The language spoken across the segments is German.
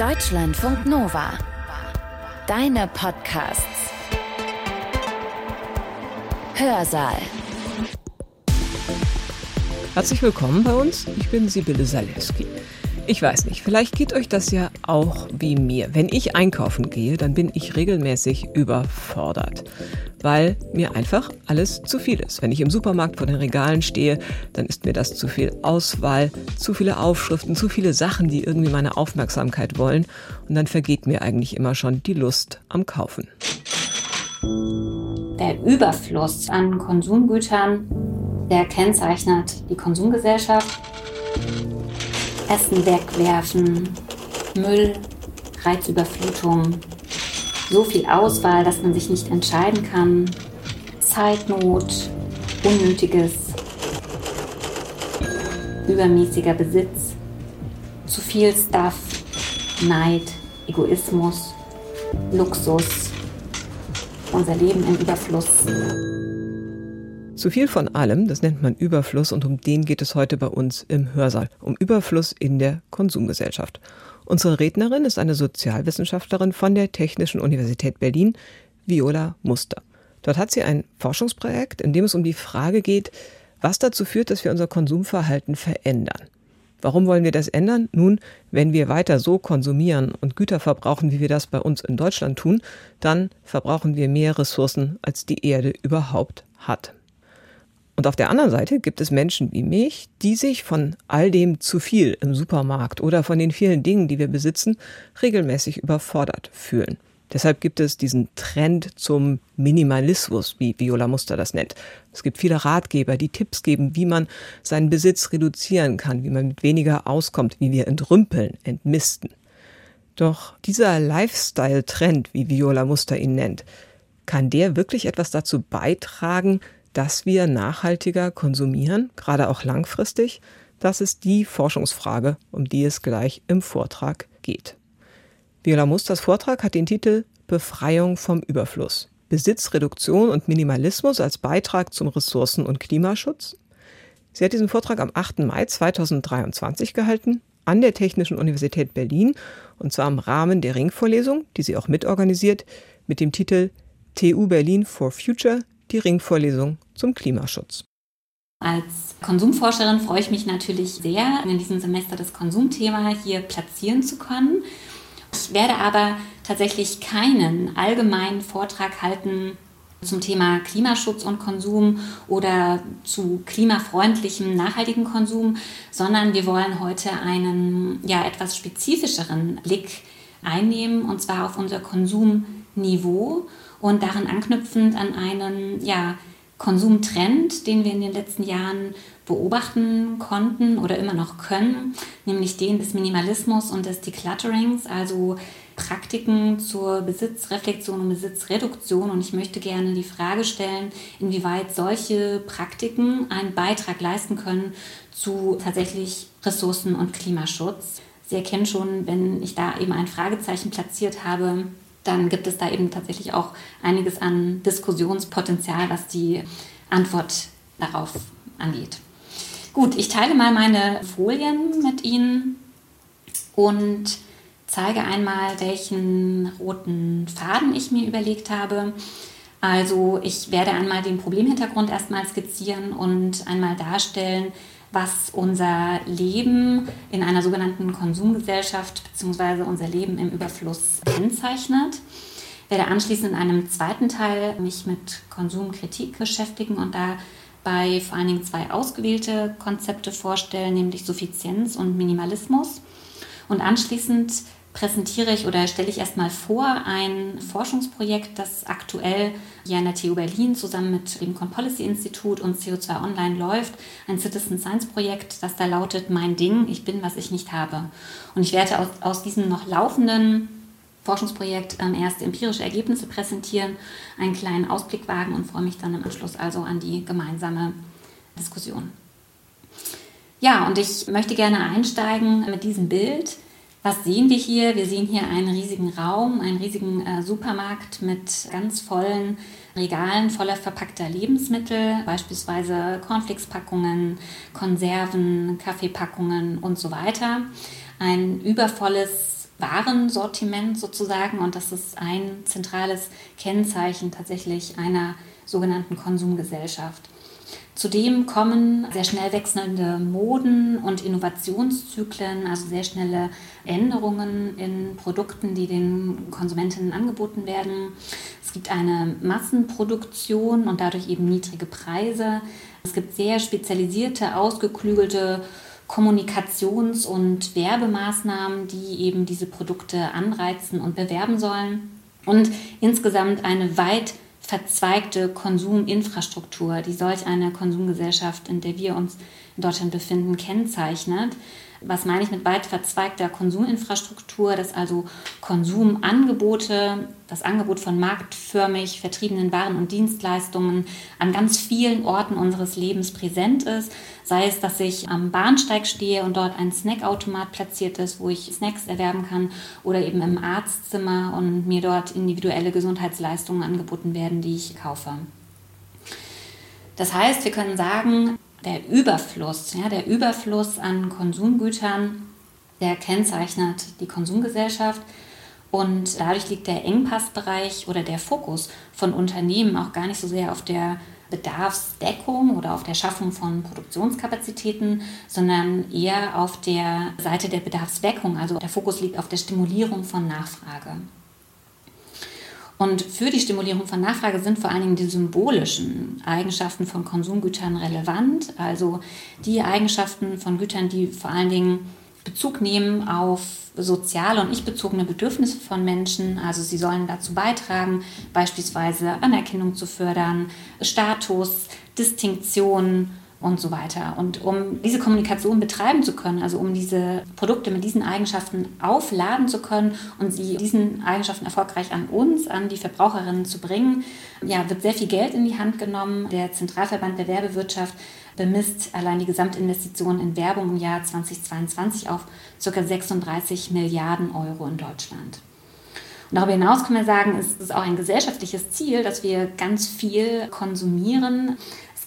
Deutschlandfunk Nova. Deine Podcasts. Hörsaal. Herzlich willkommen bei uns. Ich bin Sibylle Salewski. Ich weiß nicht, vielleicht geht euch das ja auch wie mir. Wenn ich einkaufen gehe, dann bin ich regelmäßig überfordert, weil mir einfach alles zu viel ist. Wenn ich im Supermarkt vor den Regalen stehe, dann ist mir das zu viel Auswahl, zu viele Aufschriften, zu viele Sachen, die irgendwie meine Aufmerksamkeit wollen und dann vergeht mir eigentlich immer schon die Lust am Kaufen. Der Überfluss an Konsumgütern, der kennzeichnet die Konsumgesellschaft Essen wegwerfen, Müll, Reizüberflutung, so viel Auswahl, dass man sich nicht entscheiden kann, Zeitnot, unnötiges, übermäßiger Besitz, zu viel Stuff, Neid, Egoismus, Luxus, unser Leben im Überfluss. Zu viel von allem, das nennt man Überfluss und um den geht es heute bei uns im Hörsaal, um Überfluss in der Konsumgesellschaft. Unsere Rednerin ist eine Sozialwissenschaftlerin von der Technischen Universität Berlin, Viola Muster. Dort hat sie ein Forschungsprojekt, in dem es um die Frage geht, was dazu führt, dass wir unser Konsumverhalten verändern. Warum wollen wir das ändern? Nun, wenn wir weiter so konsumieren und Güter verbrauchen, wie wir das bei uns in Deutschland tun, dann verbrauchen wir mehr Ressourcen, als die Erde überhaupt hat. Und auf der anderen Seite gibt es Menschen wie mich, die sich von all dem zu viel im Supermarkt oder von den vielen Dingen, die wir besitzen, regelmäßig überfordert fühlen. Deshalb gibt es diesen Trend zum Minimalismus, wie Viola Muster das nennt. Es gibt viele Ratgeber, die Tipps geben, wie man seinen Besitz reduzieren kann, wie man mit weniger auskommt, wie wir entrümpeln, entmisten. Doch dieser Lifestyle-Trend, wie Viola Muster ihn nennt, kann der wirklich etwas dazu beitragen, dass wir nachhaltiger konsumieren, gerade auch langfristig? Das ist die Forschungsfrage, um die es gleich im Vortrag geht. Viola Musters Vortrag hat den Titel Befreiung vom Überfluss. Besitzreduktion und Minimalismus als Beitrag zum Ressourcen- und Klimaschutz. Sie hat diesen Vortrag am 8. Mai 2023 gehalten an der Technischen Universität Berlin und zwar im Rahmen der Ringvorlesung, die sie auch mitorganisiert, mit dem Titel TU Berlin for Future die Ringvorlesung zum Klimaschutz. Als Konsumforscherin freue ich mich natürlich sehr, in diesem Semester das Konsumthema hier platzieren zu können. Ich werde aber tatsächlich keinen allgemeinen Vortrag halten zum Thema Klimaschutz und Konsum oder zu klimafreundlichem, nachhaltigem Konsum, sondern wir wollen heute einen ja, etwas spezifischeren Blick einnehmen, und zwar auf unser Konsumniveau und daran anknüpfend an einen ja, Konsumtrend, den wir in den letzten Jahren beobachten konnten oder immer noch können, nämlich den des Minimalismus und des Declutterings, also Praktiken zur Besitzreflexion und Besitzreduktion. Und ich möchte gerne die Frage stellen, inwieweit solche Praktiken einen Beitrag leisten können zu tatsächlich Ressourcen- und Klimaschutz. Sie erkennen schon, wenn ich da eben ein Fragezeichen platziert habe, dann gibt es da eben tatsächlich auch einiges an Diskussionspotenzial, was die Antwort darauf angeht. Gut, ich teile mal meine Folien mit Ihnen und zeige einmal, welchen roten Faden ich mir überlegt habe. Also ich werde einmal den Problemhintergrund erstmal skizzieren und einmal darstellen, was unser Leben in einer sogenannten Konsumgesellschaft bzw. unser Leben im Überfluss kennzeichnet. Ich werde anschließend in einem zweiten Teil mich mit Konsumkritik beschäftigen und dabei vor allen Dingen zwei ausgewählte Konzepte vorstellen, nämlich Suffizienz und Minimalismus. Und anschließend präsentiere ich oder stelle ich erstmal vor ein Forschungsprojekt, das aktuell hier an der TU Berlin zusammen mit dem Compolicy Institut und CO2 Online läuft. Ein Citizen Science Projekt, das da lautet Mein Ding, ich bin, was ich nicht habe. Und ich werde aus, aus diesem noch laufenden Forschungsprojekt ähm, erste empirische Ergebnisse präsentieren, einen kleinen Ausblick wagen und freue mich dann im Anschluss also an die gemeinsame Diskussion. Ja, und ich möchte gerne einsteigen mit diesem Bild. Was sehen wir hier? Wir sehen hier einen riesigen Raum, einen riesigen äh, Supermarkt mit ganz vollen Regalen voller verpackter Lebensmittel, beispielsweise Cornflakes-Packungen, Konserven, Kaffeepackungen und so weiter. Ein übervolles Warensortiment sozusagen und das ist ein zentrales Kennzeichen tatsächlich einer sogenannten Konsumgesellschaft. Zudem kommen sehr schnell wechselnde Moden und Innovationszyklen, also sehr schnelle Änderungen in Produkten, die den Konsumentinnen angeboten werden. Es gibt eine Massenproduktion und dadurch eben niedrige Preise. Es gibt sehr spezialisierte, ausgeklügelte Kommunikations- und Werbemaßnahmen, die eben diese Produkte anreizen und bewerben sollen. Und insgesamt eine weit verzweigte Konsuminfrastruktur, die solch eine Konsumgesellschaft, in der wir uns in Deutschland befinden, kennzeichnet. Was meine ich mit weit verzweigter Konsuminfrastruktur? Dass also Konsumangebote, das Angebot von marktförmig vertriebenen Waren und Dienstleistungen an ganz vielen Orten unseres Lebens präsent ist. Sei es, dass ich am Bahnsteig stehe und dort ein Snackautomat platziert ist, wo ich Snacks erwerben kann, oder eben im Arztzimmer und mir dort individuelle Gesundheitsleistungen angeboten werden, die ich kaufe. Das heißt, wir können sagen, der Überfluss, ja, der Überfluss an Konsumgütern, der kennzeichnet die Konsumgesellschaft. Und dadurch liegt der Engpassbereich oder der Fokus von Unternehmen auch gar nicht so sehr auf der Bedarfsdeckung oder auf der Schaffung von Produktionskapazitäten, sondern eher auf der Seite der Bedarfsdeckung. Also der Fokus liegt auf der Stimulierung von Nachfrage. Und für die Stimulierung von Nachfrage sind vor allen Dingen die symbolischen Eigenschaften von Konsumgütern relevant, also die Eigenschaften von Gütern, die vor allen Dingen Bezug nehmen auf soziale und ich-bezogene Bedürfnisse von Menschen. Also sie sollen dazu beitragen, beispielsweise Anerkennung zu fördern, Status, Distinktion, und so weiter. Und um diese Kommunikation betreiben zu können, also um diese Produkte mit diesen Eigenschaften aufladen zu können und sie diesen Eigenschaften erfolgreich an uns, an die Verbraucherinnen zu bringen, ja, wird sehr viel Geld in die Hand genommen. Der Zentralverband der Werbewirtschaft bemisst allein die Gesamtinvestitionen in Werbung im Jahr 2022 auf ca. 36 Milliarden Euro in Deutschland. Und darüber hinaus können wir sagen, es ist auch ein gesellschaftliches Ziel, dass wir ganz viel konsumieren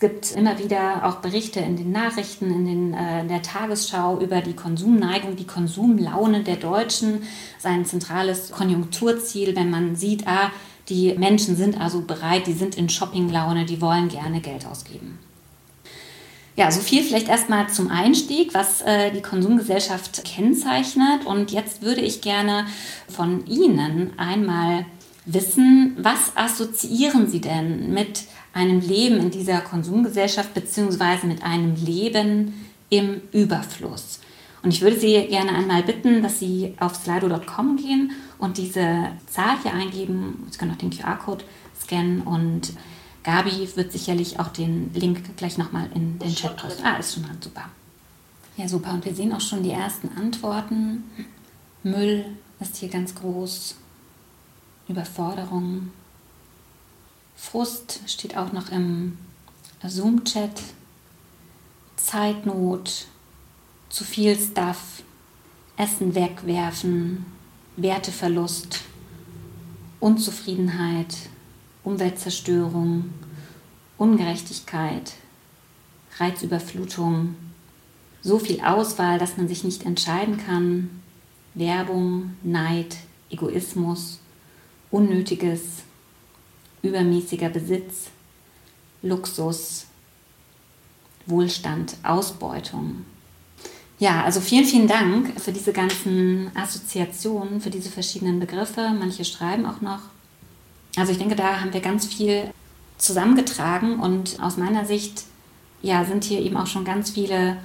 gibt immer wieder auch Berichte in den Nachrichten, in, den, äh, in der Tagesschau über die Konsumneigung, die Konsumlaune der Deutschen. Sein zentrales Konjunkturziel, wenn man sieht, ah, die Menschen sind also bereit, die sind in Shoppinglaune, die wollen gerne Geld ausgeben. Ja, so viel vielleicht erstmal zum Einstieg, was äh, die Konsumgesellschaft kennzeichnet. Und jetzt würde ich gerne von Ihnen einmal wissen, was assoziieren Sie denn mit einem Leben in dieser Konsumgesellschaft beziehungsweise mit einem Leben im Überfluss. Und ich würde Sie gerne einmal bitten, dass Sie auf slido.com gehen und diese Zahl hier eingeben. Sie können auch den QR-Code scannen und Gabi wird sicherlich auch den Link gleich nochmal in den Chat posten. Ah, ist schon dran, super. Ja, super. Und wir sehen auch schon die ersten Antworten. Müll ist hier ganz groß. Überforderung, Frust steht auch noch im Zoom-Chat. Zeitnot, zu viel Stuff, Essen wegwerfen, Werteverlust, Unzufriedenheit, Umweltzerstörung, Ungerechtigkeit, Reizüberflutung, so viel Auswahl, dass man sich nicht entscheiden kann, Werbung, Neid, Egoismus, Unnötiges, übermäßiger Besitz, Luxus, Wohlstand, Ausbeutung. Ja, also vielen, vielen Dank für diese ganzen Assoziationen, für diese verschiedenen Begriffe. Manche schreiben auch noch. Also ich denke, da haben wir ganz viel zusammengetragen und aus meiner Sicht ja, sind hier eben auch schon ganz viele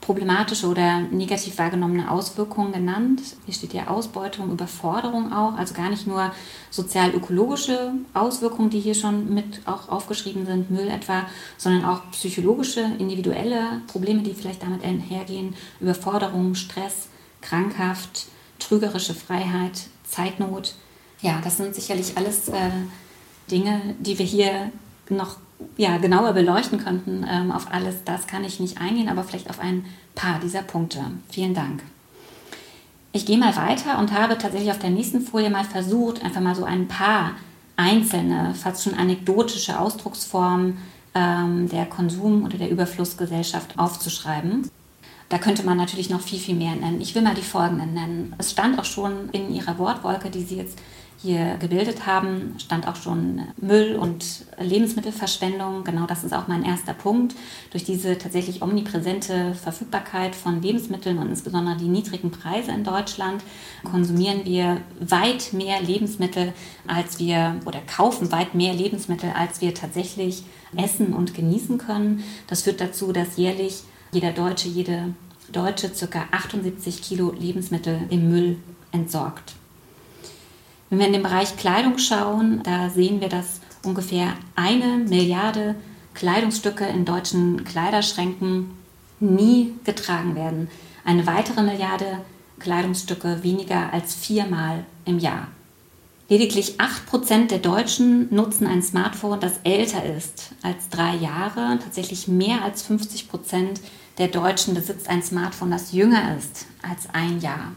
problematische oder negativ wahrgenommene Auswirkungen genannt. Hier steht ja Ausbeutung, Überforderung auch, also gar nicht nur sozial-ökologische Auswirkungen, die hier schon mit auch aufgeschrieben sind, Müll etwa, sondern auch psychologische, individuelle Probleme, die vielleicht damit einhergehen, Überforderung, Stress, krankhaft, trügerische Freiheit, Zeitnot. Ja, das sind sicherlich alles äh, Dinge, die wir hier noch ja, genauer beleuchten könnten. Ähm, auf alles das kann ich nicht eingehen, aber vielleicht auf ein paar dieser Punkte. Vielen Dank. Ich gehe mal weiter und habe tatsächlich auf der nächsten Folie mal versucht, einfach mal so ein paar einzelne, fast schon anekdotische Ausdrucksformen ähm, der Konsum- oder der Überflussgesellschaft aufzuschreiben. Da könnte man natürlich noch viel, viel mehr nennen. Ich will mal die folgenden nennen. Es stand auch schon in Ihrer Wortwolke, die Sie jetzt hier gebildet haben, stand auch schon Müll und Lebensmittelverschwendung. Genau das ist auch mein erster Punkt. Durch diese tatsächlich omnipräsente Verfügbarkeit von Lebensmitteln und insbesondere die niedrigen Preise in Deutschland konsumieren wir weit mehr Lebensmittel, als wir oder kaufen weit mehr Lebensmittel, als wir tatsächlich essen und genießen können. Das führt dazu, dass jährlich jeder Deutsche, jede Deutsche ca. 78 Kilo Lebensmittel im Müll entsorgt. Wenn wir in den Bereich Kleidung schauen, da sehen wir, dass ungefähr eine Milliarde Kleidungsstücke in deutschen Kleiderschränken nie getragen werden. Eine weitere Milliarde Kleidungsstücke weniger als viermal im Jahr. Lediglich 8% der Deutschen nutzen ein Smartphone, das älter ist als drei Jahre. Tatsächlich mehr als 50% der Deutschen besitzt ein Smartphone, das jünger ist als ein Jahr.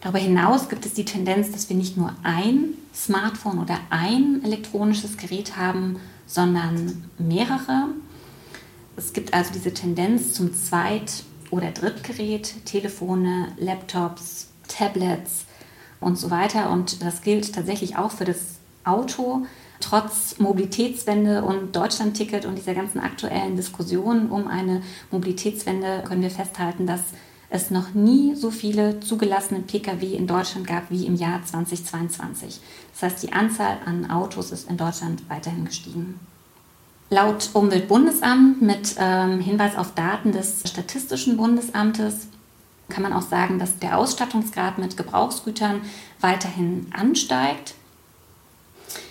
Darüber hinaus gibt es die Tendenz, dass wir nicht nur ein Smartphone oder ein elektronisches Gerät haben, sondern mehrere. Es gibt also diese Tendenz zum Zweit- oder Drittgerät, Telefone, Laptops, Tablets und so weiter. Und das gilt tatsächlich auch für das Auto. Trotz Mobilitätswende und Deutschlandticket und dieser ganzen aktuellen Diskussion um eine Mobilitätswende können wir festhalten, dass es noch nie so viele zugelassene Pkw in Deutschland gab wie im Jahr 2022. Das heißt, die Anzahl an Autos ist in Deutschland weiterhin gestiegen. Laut Umweltbundesamt mit ähm, Hinweis auf Daten des Statistischen Bundesamtes kann man auch sagen, dass der Ausstattungsgrad mit Gebrauchsgütern weiterhin ansteigt.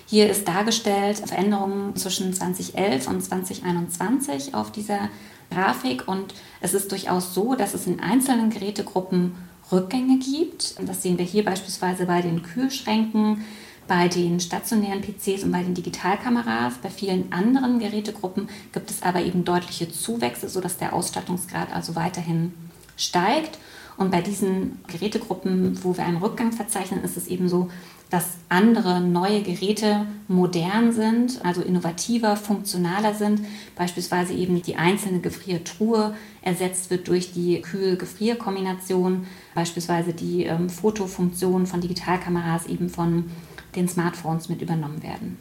Hier ist dargestellt Veränderungen zwischen 2011 und 2021 auf dieser Grafik und es ist durchaus so, dass es in einzelnen Gerätegruppen Rückgänge gibt. Das sehen wir hier beispielsweise bei den Kühlschränken, bei den stationären PCs und bei den Digitalkameras. Bei vielen anderen Gerätegruppen gibt es aber eben deutliche Zuwächse, sodass der Ausstattungsgrad also weiterhin steigt. Und bei diesen Gerätegruppen, wo wir einen Rückgang verzeichnen, ist es eben so, dass andere neue Geräte modern sind, also innovativer, funktionaler sind. Beispielsweise eben die einzelne Gefriertruhe ersetzt wird durch die Kühl-Gefrier-Kombination, beispielsweise die ähm, Fotofunktion von Digitalkameras eben von den Smartphones mit übernommen werden.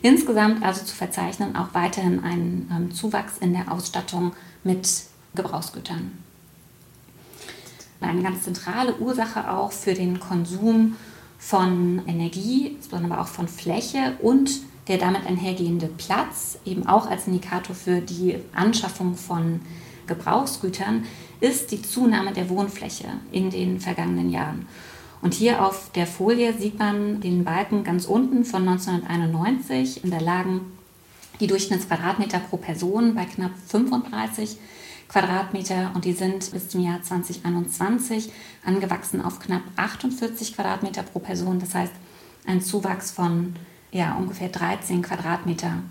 Insgesamt also zu verzeichnen auch weiterhin ein ähm, Zuwachs in der Ausstattung mit Gebrauchsgütern. Eine ganz zentrale Ursache auch für den Konsum von Energie, sondern aber auch von Fläche und der damit einhergehende Platz, eben auch als Indikator für die Anschaffung von Gebrauchsgütern, ist die Zunahme der Wohnfläche in den vergangenen Jahren. Und hier auf der Folie sieht man den Balken ganz unten von 1991. Und da lagen die Durchschnittsquadratmeter pro Person bei knapp 35 Quadratmeter und die sind bis zum Jahr 2021 angewachsen auf knapp 48 Quadratmeter pro Person. Das heißt, ein Zuwachs von ja, ungefähr 13 Quadratmeter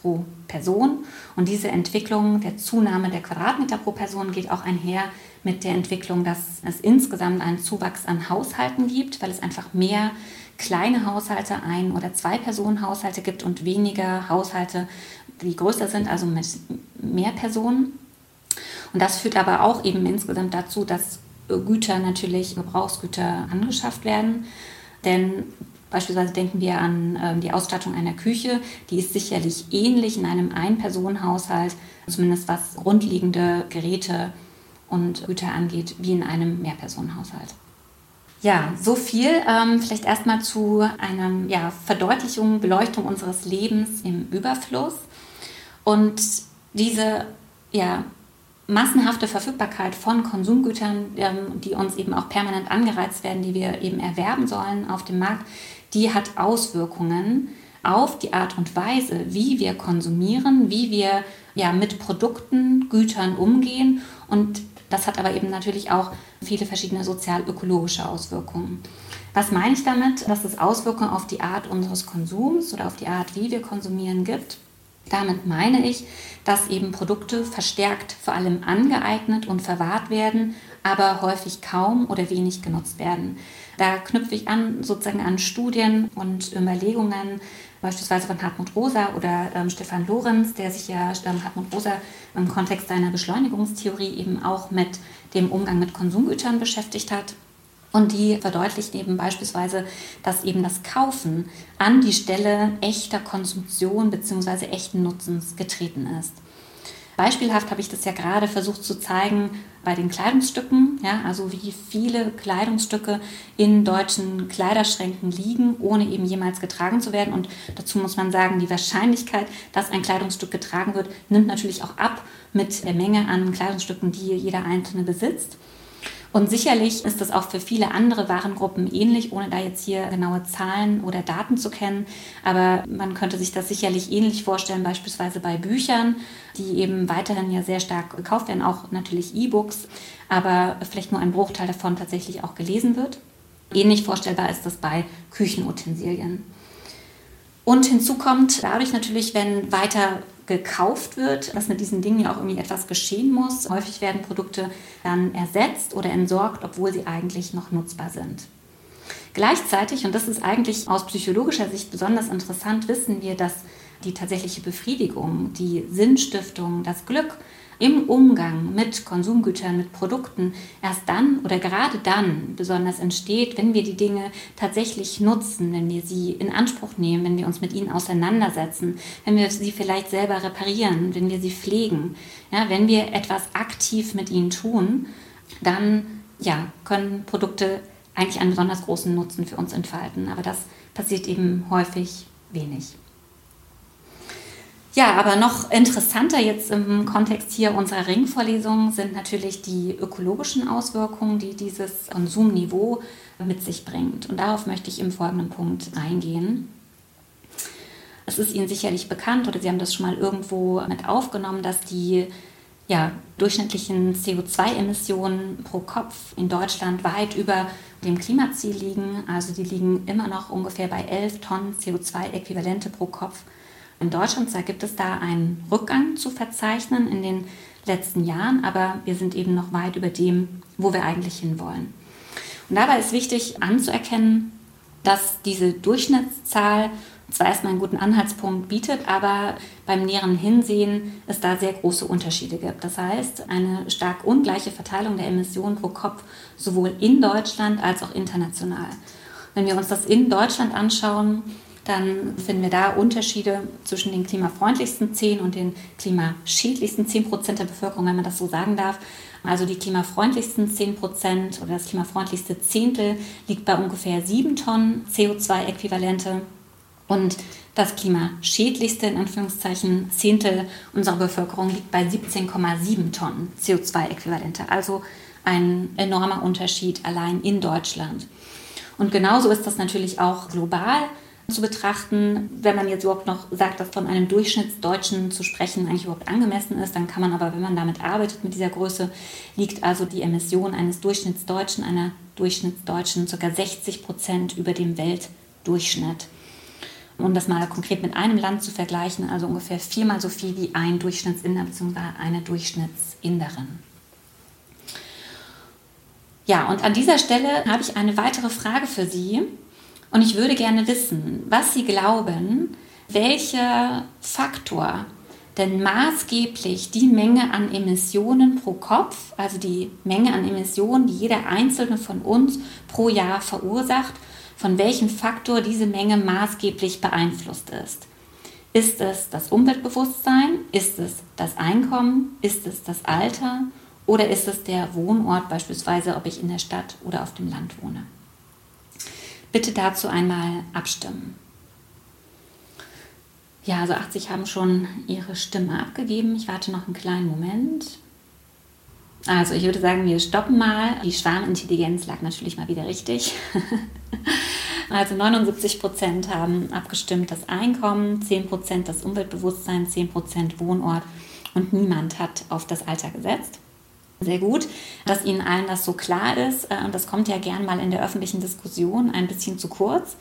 pro Person. Und diese Entwicklung der Zunahme der Quadratmeter pro Person geht auch einher mit der Entwicklung, dass es insgesamt einen Zuwachs an Haushalten gibt, weil es einfach mehr kleine Haushalte, ein- oder zwei Personen Haushalte gibt und weniger Haushalte, die größer sind, also mit mehr Personen. Und das führt aber auch eben insgesamt dazu, dass Güter natürlich, Gebrauchsgüter angeschafft werden. Denn beispielsweise denken wir an äh, die Ausstattung einer Küche, die ist sicherlich ähnlich in einem Ein-Personen-Haushalt, zumindest was grundlegende Geräte und Güter angeht, wie in einem Mehrpersonenhaushalt. Ja, so viel ähm, vielleicht erstmal zu einer ja, Verdeutlichung, Beleuchtung unseres Lebens im Überfluss. Und diese ja, massenhafte Verfügbarkeit von Konsumgütern, ähm, die uns eben auch permanent angereizt werden, die wir eben erwerben sollen auf dem Markt, die hat Auswirkungen auf die Art und Weise, wie wir konsumieren, wie wir ja mit Produkten, Gütern umgehen und das hat aber eben natürlich auch viele verschiedene sozial-ökologische Auswirkungen. Was meine ich damit? Dass es Auswirkungen auf die Art unseres Konsums oder auf die Art, wie wir konsumieren, gibt. Damit meine ich, dass eben Produkte verstärkt vor allem angeeignet und verwahrt werden, aber häufig kaum oder wenig genutzt werden. Da knüpfe ich an sozusagen an Studien und Überlegungen, beispielsweise von Hartmut Rosa oder ähm, Stefan Lorenz, der sich ja ähm, Hartmut Rosa im Kontext seiner Beschleunigungstheorie eben auch mit dem Umgang mit Konsumgütern beschäftigt hat. Und die verdeutlicht eben beispielsweise, dass eben das Kaufen an die Stelle echter Konsumption bzw. echten Nutzens getreten ist. Beispielhaft habe ich das ja gerade versucht zu zeigen bei den Kleidungsstücken, ja, also wie viele Kleidungsstücke in deutschen Kleiderschränken liegen, ohne eben jemals getragen zu werden. Und dazu muss man sagen, die Wahrscheinlichkeit, dass ein Kleidungsstück getragen wird, nimmt natürlich auch ab mit der Menge an Kleidungsstücken, die jeder Einzelne besitzt. Und sicherlich ist das auch für viele andere Warengruppen ähnlich, ohne da jetzt hier genaue Zahlen oder Daten zu kennen. Aber man könnte sich das sicherlich ähnlich vorstellen, beispielsweise bei Büchern, die eben weiterhin ja sehr stark gekauft werden, auch natürlich E-Books, aber vielleicht nur ein Bruchteil davon tatsächlich auch gelesen wird. Ähnlich vorstellbar ist das bei Küchenutensilien. Und hinzu kommt dadurch natürlich, wenn weiter gekauft wird, dass mit diesen Dingen ja auch irgendwie etwas geschehen muss. Häufig werden Produkte dann ersetzt oder entsorgt, obwohl sie eigentlich noch nutzbar sind. Gleichzeitig, und das ist eigentlich aus psychologischer Sicht besonders interessant, wissen wir, dass die tatsächliche Befriedigung, die Sinnstiftung, das Glück im Umgang mit Konsumgütern, mit Produkten erst dann oder gerade dann besonders entsteht, wenn wir die Dinge tatsächlich nutzen, wenn wir sie in Anspruch nehmen, wenn wir uns mit ihnen auseinandersetzen, wenn wir sie vielleicht selber reparieren, wenn wir sie pflegen, ja, wenn wir etwas aktiv mit ihnen tun, dann ja, können Produkte eigentlich einen besonders großen Nutzen für uns entfalten. Aber das passiert eben häufig wenig. Ja, aber noch interessanter jetzt im Kontext hier unserer Ringvorlesung sind natürlich die ökologischen Auswirkungen, die dieses Konsumniveau mit sich bringt. Und darauf möchte ich im folgenden Punkt eingehen. Es ist Ihnen sicherlich bekannt oder Sie haben das schon mal irgendwo mit aufgenommen, dass die ja, durchschnittlichen CO2-Emissionen pro Kopf in Deutschland weit über dem Klimaziel liegen. Also die liegen immer noch ungefähr bei 11 Tonnen CO2-Äquivalente pro Kopf. In Deutschland gibt es da einen Rückgang zu verzeichnen in den letzten Jahren, aber wir sind eben noch weit über dem, wo wir eigentlich hinwollen. Und dabei ist wichtig anzuerkennen, dass diese Durchschnittszahl zwar erstmal einen guten Anhaltspunkt bietet, aber beim näheren Hinsehen es da sehr große Unterschiede gibt. Das heißt, eine stark ungleiche Verteilung der Emissionen pro Kopf sowohl in Deutschland als auch international. Wenn wir uns das in Deutschland anschauen, dann finden wir da Unterschiede zwischen den klimafreundlichsten 10 und den klimaschädlichsten 10 Prozent der Bevölkerung, wenn man das so sagen darf. Also die klimafreundlichsten 10 Prozent oder das klimafreundlichste Zehntel liegt bei ungefähr 7 Tonnen CO2-Äquivalente und das klimaschädlichste, in Anführungszeichen, Zehntel unserer Bevölkerung liegt bei 17,7 Tonnen CO2-Äquivalente. Also ein enormer Unterschied allein in Deutschland. Und genauso ist das natürlich auch global zu betrachten. Wenn man jetzt überhaupt noch sagt, dass von einem Durchschnittsdeutschen zu sprechen eigentlich überhaupt angemessen ist, dann kann man aber, wenn man damit arbeitet, mit dieser Größe, liegt also die Emission eines Durchschnittsdeutschen, einer Durchschnittsdeutschen ca. 60 Prozent über dem Weltdurchschnitt. Um das mal konkret mit einem Land zu vergleichen, also ungefähr viermal so viel wie ein Durchschnittsinder bzw. eine Durchschnittsinderin. Ja, und an dieser Stelle habe ich eine weitere Frage für Sie. Und ich würde gerne wissen, was Sie glauben, welcher Faktor denn maßgeblich die Menge an Emissionen pro Kopf, also die Menge an Emissionen, die jeder einzelne von uns pro Jahr verursacht, von welchem Faktor diese Menge maßgeblich beeinflusst ist. Ist es das Umweltbewusstsein? Ist es das Einkommen? Ist es das Alter? Oder ist es der Wohnort beispielsweise, ob ich in der Stadt oder auf dem Land wohne? Bitte dazu einmal abstimmen. Ja, also 80 haben schon ihre Stimme abgegeben. Ich warte noch einen kleinen Moment. Also ich würde sagen, wir stoppen mal. Die Schwarmintelligenz lag natürlich mal wieder richtig. also 79 Prozent haben abgestimmt das Einkommen, 10 Prozent das Umweltbewusstsein, 10 Prozent Wohnort und niemand hat auf das Alter gesetzt sehr gut, dass Ihnen allen das so klar ist. Äh, das kommt ja gern mal in der öffentlichen Diskussion ein bisschen zu kurz.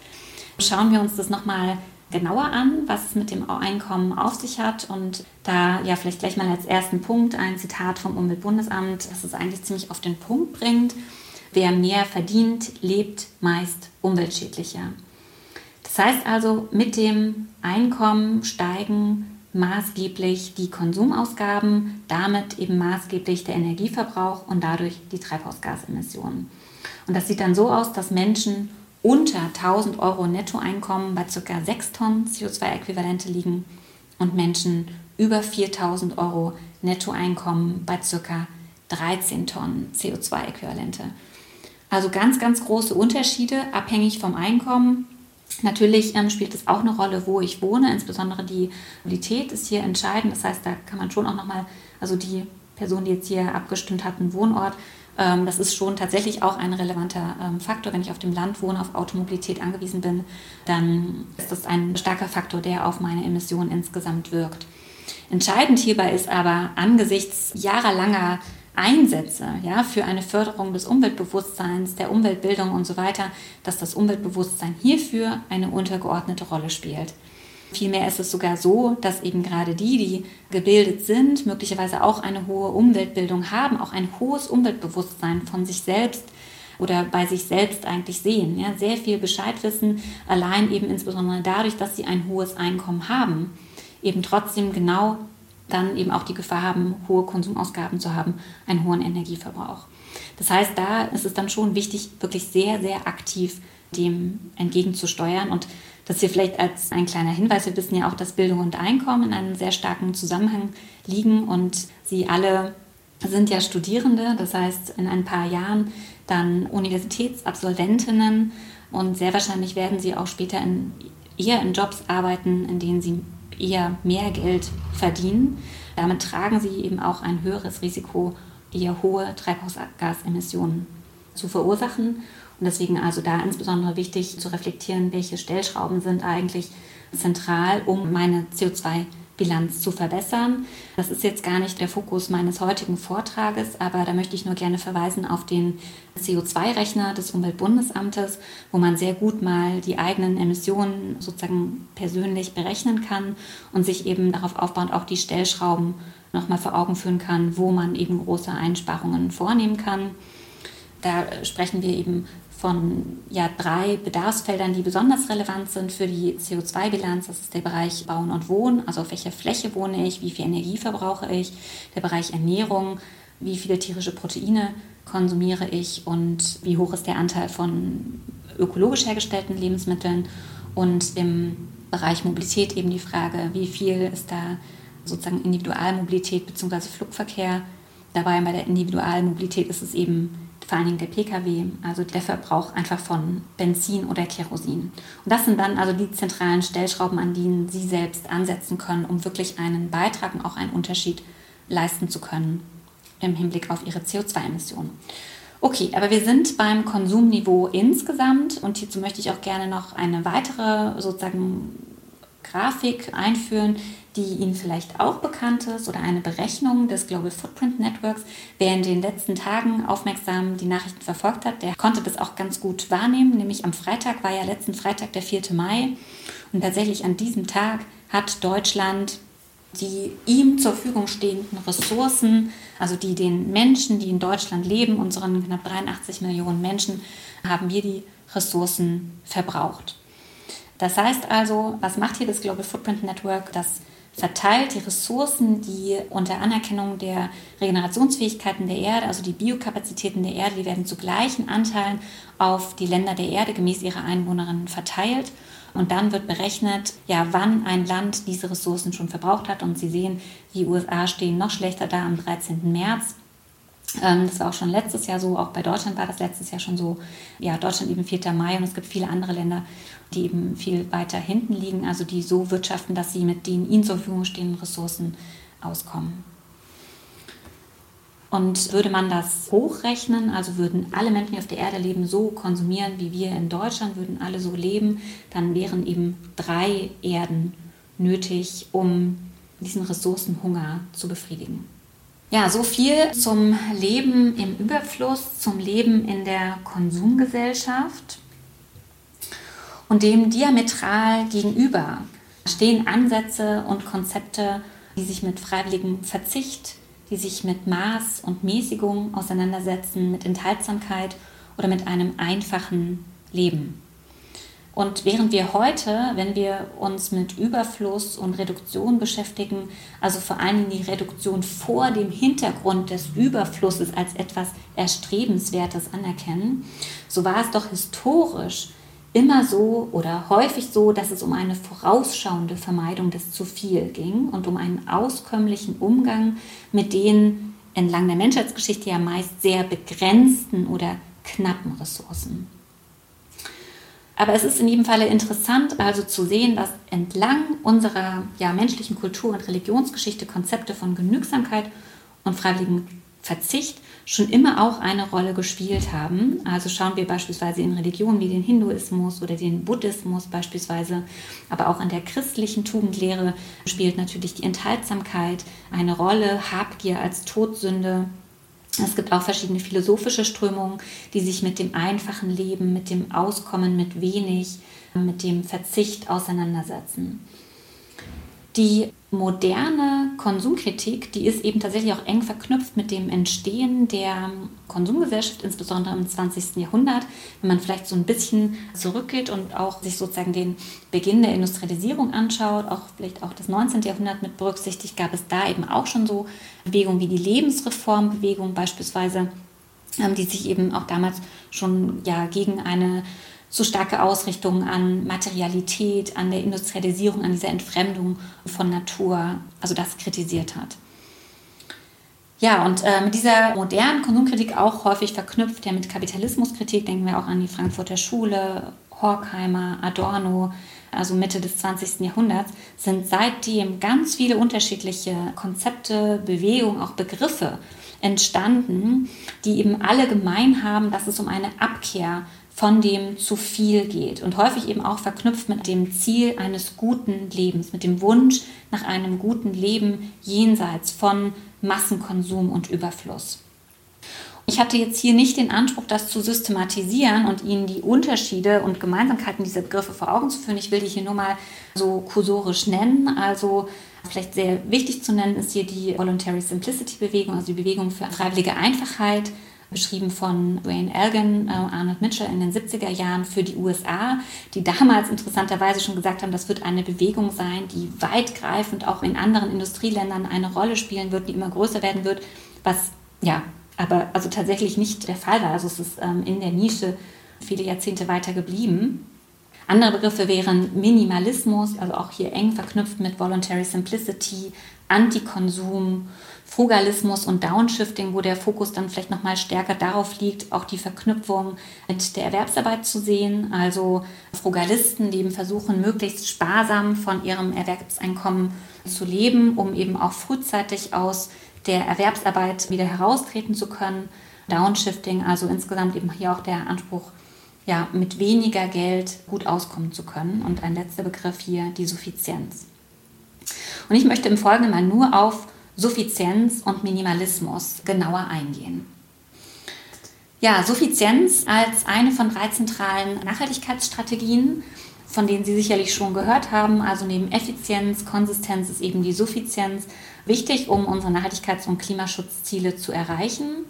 Schauen wir uns das nochmal genauer an, was es mit dem Einkommen auf sich hat. Und da ja vielleicht gleich mal als ersten Punkt ein Zitat vom Umweltbundesamt, das es eigentlich ziemlich auf den Punkt bringt. Wer mehr verdient, lebt meist umweltschädlicher. Das heißt also, mit dem Einkommen steigen maßgeblich die Konsumausgaben, damit eben maßgeblich der Energieverbrauch und dadurch die Treibhausgasemissionen. Und das sieht dann so aus, dass Menschen unter 1000 Euro Nettoeinkommen bei ca. 6 Tonnen CO2-Äquivalente liegen und Menschen über 4000 Euro Nettoeinkommen bei ca. 13 Tonnen CO2-Äquivalente. Also ganz, ganz große Unterschiede, abhängig vom Einkommen. Natürlich ähm, spielt es auch eine Rolle, wo ich wohne, insbesondere die Mobilität ist hier entscheidend. Das heißt, da kann man schon auch nochmal, also die Person, die jetzt hier abgestimmt hat, einen Wohnort, ähm, das ist schon tatsächlich auch ein relevanter ähm, Faktor. Wenn ich auf dem Land wohne, auf Automobilität angewiesen bin, dann ist das ein starker Faktor, der auf meine Emissionen insgesamt wirkt. Entscheidend hierbei ist aber angesichts jahrelanger Einsätze ja, für eine Förderung des Umweltbewusstseins, der Umweltbildung und so weiter, dass das Umweltbewusstsein hierfür eine untergeordnete Rolle spielt. Vielmehr ist es sogar so, dass eben gerade die, die gebildet sind, möglicherweise auch eine hohe Umweltbildung haben, auch ein hohes Umweltbewusstsein von sich selbst oder bei sich selbst eigentlich sehen. Ja, sehr viel Bescheid wissen, allein eben insbesondere dadurch, dass sie ein hohes Einkommen haben, eben trotzdem genau dann eben auch die Gefahr haben, hohe Konsumausgaben zu haben, einen hohen Energieverbrauch. Das heißt, da ist es dann schon wichtig, wirklich sehr, sehr aktiv dem entgegenzusteuern. Und das hier vielleicht als ein kleiner Hinweis. Wir wissen ja auch, dass Bildung und Einkommen in einem sehr starken Zusammenhang liegen und Sie alle sind ja Studierende, das heißt in ein paar Jahren dann Universitätsabsolventinnen und sehr wahrscheinlich werden Sie auch später in, eher in Jobs arbeiten, in denen Sie eher mehr Geld verdienen. Damit tragen sie eben auch ein höheres Risiko, eher hohe Treibhausgasemissionen zu verursachen. Und deswegen also da insbesondere wichtig zu reflektieren, welche Stellschrauben sind eigentlich zentral, um meine CO2 Bilanz zu verbessern. Das ist jetzt gar nicht der Fokus meines heutigen Vortrages, aber da möchte ich nur gerne verweisen auf den CO2-Rechner des Umweltbundesamtes, wo man sehr gut mal die eigenen Emissionen sozusagen persönlich berechnen kann und sich eben darauf aufbauend auch die Stellschrauben nochmal vor Augen führen kann, wo man eben große Einsparungen vornehmen kann. Da sprechen wir eben von ja, drei Bedarfsfeldern, die besonders relevant sind für die CO2-Bilanz. Das ist der Bereich Bauen und Wohnen, also auf welcher Fläche wohne ich, wie viel Energie verbrauche ich, der Bereich Ernährung, wie viele tierische Proteine konsumiere ich und wie hoch ist der Anteil von ökologisch hergestellten Lebensmitteln und im Bereich Mobilität eben die Frage, wie viel ist da sozusagen Individualmobilität bzw. Flugverkehr dabei. Bei der Individualmobilität ist es eben vor allen Dingen der Pkw, also der Verbrauch einfach von Benzin oder Kerosin. Und das sind dann also die zentralen Stellschrauben, an denen Sie selbst ansetzen können, um wirklich einen Beitrag und auch einen Unterschied leisten zu können im Hinblick auf Ihre CO2-Emissionen. Okay, aber wir sind beim Konsumniveau insgesamt und hierzu möchte ich auch gerne noch eine weitere sozusagen Grafik einführen, die Ihnen vielleicht auch bekannt ist oder eine Berechnung des Global Footprint Networks. Wer in den letzten Tagen aufmerksam die Nachrichten verfolgt hat, der konnte das auch ganz gut wahrnehmen. Nämlich am Freitag war ja letzten Freitag der 4. Mai und tatsächlich an diesem Tag hat Deutschland die ihm zur Verfügung stehenden Ressourcen, also die den Menschen, die in Deutschland leben, unseren knapp 83 Millionen Menschen, haben wir die Ressourcen verbraucht. Das heißt also, was macht hier das Global Footprint Network? Das verteilt die Ressourcen, die unter Anerkennung der Regenerationsfähigkeiten der Erde, also die Biokapazitäten der Erde, die werden zu gleichen Anteilen auf die Länder der Erde gemäß ihrer Einwohnerinnen verteilt. Und dann wird berechnet, ja, wann ein Land diese Ressourcen schon verbraucht hat. Und Sie sehen, die USA stehen noch schlechter da am 13. März. Ähm, das war auch schon letztes Jahr so, auch bei Deutschland war das letztes Jahr schon so. Ja, Deutschland eben 4. Mai und es gibt viele andere Länder, die eben viel weiter hinten liegen, also die so wirtschaften, dass sie mit den ihnen zur Verfügung stehenden Ressourcen auskommen. Und würde man das hochrechnen, also würden alle Menschen, die auf der Erde leben, so konsumieren wie wir in Deutschland, würden alle so leben, dann wären eben drei Erden nötig, um diesen Ressourcenhunger zu befriedigen. Ja, so viel zum Leben im Überfluss, zum Leben in der Konsumgesellschaft. Und dem diametral gegenüber stehen Ansätze und Konzepte, die sich mit freiwilligem Verzicht, die sich mit Maß und Mäßigung auseinandersetzen, mit Enthaltsamkeit oder mit einem einfachen Leben. Und während wir heute, wenn wir uns mit Überfluss und Reduktion beschäftigen, also vor allem die Reduktion vor dem Hintergrund des Überflusses als etwas Erstrebenswertes anerkennen, so war es doch historisch immer so oder häufig so, dass es um eine vorausschauende Vermeidung des zu viel ging und um einen auskömmlichen Umgang mit den entlang der Menschheitsgeschichte ja meist sehr begrenzten oder knappen Ressourcen. Aber es ist in jedem Falle interessant, also zu sehen, dass entlang unserer ja, menschlichen Kultur- und Religionsgeschichte Konzepte von Genügsamkeit und freiwilligem Verzicht schon immer auch eine Rolle gespielt haben. Also schauen wir beispielsweise in Religionen wie den Hinduismus oder den Buddhismus beispielsweise, aber auch in der christlichen Tugendlehre spielt natürlich die Enthaltsamkeit eine Rolle, Habgier als Todsünde es gibt auch verschiedene philosophische Strömungen, die sich mit dem einfachen Leben, mit dem Auskommen mit wenig, mit dem Verzicht auseinandersetzen. Die moderne Konsumkritik, die ist eben tatsächlich auch eng verknüpft mit dem Entstehen der Konsumgesellschaft, insbesondere im 20. Jahrhundert. Wenn man vielleicht so ein bisschen zurückgeht und auch sich sozusagen den Beginn der Industrialisierung anschaut, auch vielleicht auch das 19. Jahrhundert mit berücksichtigt, gab es da eben auch schon so Bewegungen wie die Lebensreformbewegung beispielsweise, ähm, die sich eben auch damals schon ja gegen eine zu starke Ausrichtung an Materialität, an der Industrialisierung, an dieser Entfremdung von Natur, also das kritisiert hat. Ja, und äh, mit dieser modernen Konsumkritik auch häufig verknüpft, ja mit Kapitalismuskritik, denken wir auch an die Frankfurter Schule, Horkheimer, Adorno, also Mitte des 20. Jahrhunderts, sind seitdem ganz viele unterschiedliche Konzepte, Bewegungen, auch Begriffe entstanden, die eben alle gemein haben, dass es um eine Abkehr von dem zu viel geht und häufig eben auch verknüpft mit dem Ziel eines guten Lebens, mit dem Wunsch nach einem guten Leben jenseits von Massenkonsum und Überfluss. Ich hatte jetzt hier nicht den Anspruch, das zu systematisieren und Ihnen die Unterschiede und Gemeinsamkeiten dieser Begriffe vor Augen zu führen. Ich will die hier nur mal so kursorisch nennen. Also vielleicht sehr wichtig zu nennen ist hier die Voluntary Simplicity Bewegung, also die Bewegung für freiwillige Einfachheit, beschrieben von Wayne Elgin, äh, Arnold Mitchell in den 70er Jahren für die USA, die damals interessanterweise schon gesagt haben, das wird eine Bewegung sein, die weitgreifend auch in anderen Industrieländern eine Rolle spielen wird, die immer größer werden wird, was ja, aber also tatsächlich nicht der Fall war. Also es ist ähm, in der Nische viele Jahrzehnte weiter geblieben. Andere Begriffe wären Minimalismus, also auch hier eng verknüpft mit Voluntary Simplicity, Antikonsum Frugalismus und Downshifting, wo der Fokus dann vielleicht nochmal stärker darauf liegt, auch die Verknüpfung mit der Erwerbsarbeit zu sehen. Also Frugalisten, die eben versuchen, möglichst sparsam von ihrem Erwerbseinkommen zu leben, um eben auch frühzeitig aus der Erwerbsarbeit wieder heraustreten zu können. Downshifting, also insgesamt eben hier auch der Anspruch, ja, mit weniger Geld gut auskommen zu können. Und ein letzter Begriff hier, die Suffizienz. Und ich möchte im Folgenden mal nur auf Suffizienz und Minimalismus genauer eingehen. Ja, Suffizienz als eine von drei zentralen Nachhaltigkeitsstrategien, von denen Sie sicherlich schon gehört haben. Also neben Effizienz, Konsistenz ist eben die Suffizienz wichtig, um unsere Nachhaltigkeits- und Klimaschutzziele zu erreichen.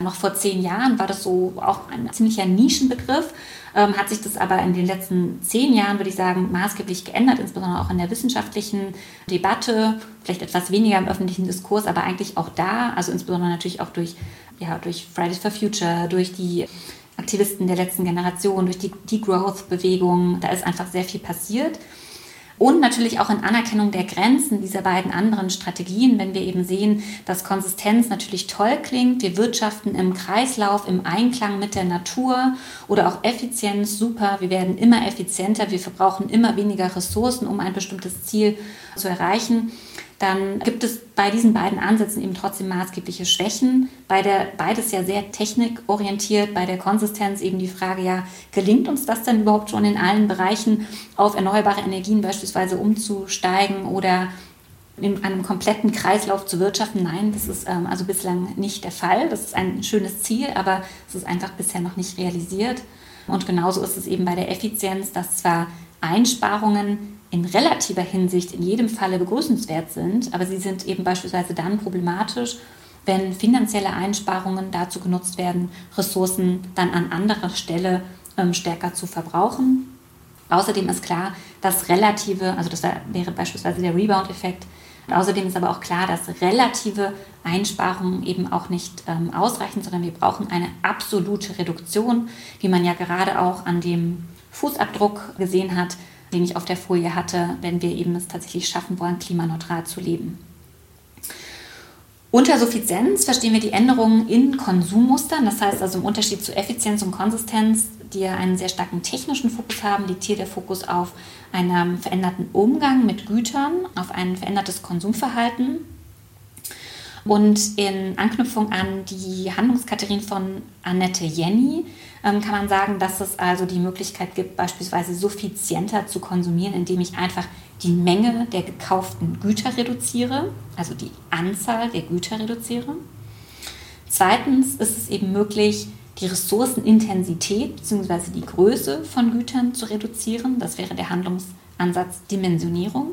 Noch vor zehn Jahren war das so auch ein ziemlicher Nischenbegriff ähm, hat sich das aber in den letzten zehn Jahren, würde ich sagen, maßgeblich geändert, insbesondere auch in der wissenschaftlichen Debatte, vielleicht etwas weniger im öffentlichen Diskurs, aber eigentlich auch da, also insbesondere natürlich auch durch, ja, durch Fridays for Future, durch die Aktivisten der letzten Generation, durch die Degrowth-Bewegung, da ist einfach sehr viel passiert. Und natürlich auch in Anerkennung der Grenzen dieser beiden anderen Strategien, wenn wir eben sehen, dass Konsistenz natürlich toll klingt, wir wirtschaften im Kreislauf, im Einklang mit der Natur oder auch Effizienz, super, wir werden immer effizienter, wir verbrauchen immer weniger Ressourcen, um ein bestimmtes Ziel zu erreichen dann gibt es bei diesen beiden Ansätzen eben trotzdem maßgebliche Schwächen. Bei der, beides ja sehr technikorientiert, bei der Konsistenz eben die Frage, ja, gelingt uns das denn überhaupt schon in allen Bereichen auf erneuerbare Energien beispielsweise umzusteigen oder in einem kompletten Kreislauf zu wirtschaften? Nein, das ist ähm, also bislang nicht der Fall. Das ist ein schönes Ziel, aber es ist einfach bisher noch nicht realisiert. Und genauso ist es eben bei der Effizienz, dass zwar Einsparungen in relativer Hinsicht in jedem Falle begrüßenswert sind, aber sie sind eben beispielsweise dann problematisch, wenn finanzielle Einsparungen dazu genutzt werden, Ressourcen dann an anderer Stelle ähm, stärker zu verbrauchen. Außerdem ist klar, dass relative, also das wäre beispielsweise der Rebound-Effekt, außerdem ist aber auch klar, dass relative Einsparungen eben auch nicht ähm, ausreichen, sondern wir brauchen eine absolute Reduktion, wie man ja gerade auch an dem Fußabdruck gesehen hat, den ich auf der Folie hatte, wenn wir eben es tatsächlich schaffen wollen, klimaneutral zu leben. Unter Suffizienz verstehen wir die Änderungen in Konsummustern, das heißt also im Unterschied zu Effizienz und Konsistenz, die ja einen sehr starken technischen Fokus haben, liegt hier der Fokus auf einen veränderten Umgang mit Gütern, auf ein verändertes Konsumverhalten. Und in Anknüpfung an die Handlungskategorie von Annette Jenny ähm, kann man sagen, dass es also die Möglichkeit gibt, beispielsweise suffizienter zu konsumieren, indem ich einfach die Menge der gekauften Güter reduziere, also die Anzahl der Güter reduziere. Zweitens ist es eben möglich, die Ressourcenintensität bzw. die Größe von Gütern zu reduzieren. Das wäre der Handlungsansatz Dimensionierung.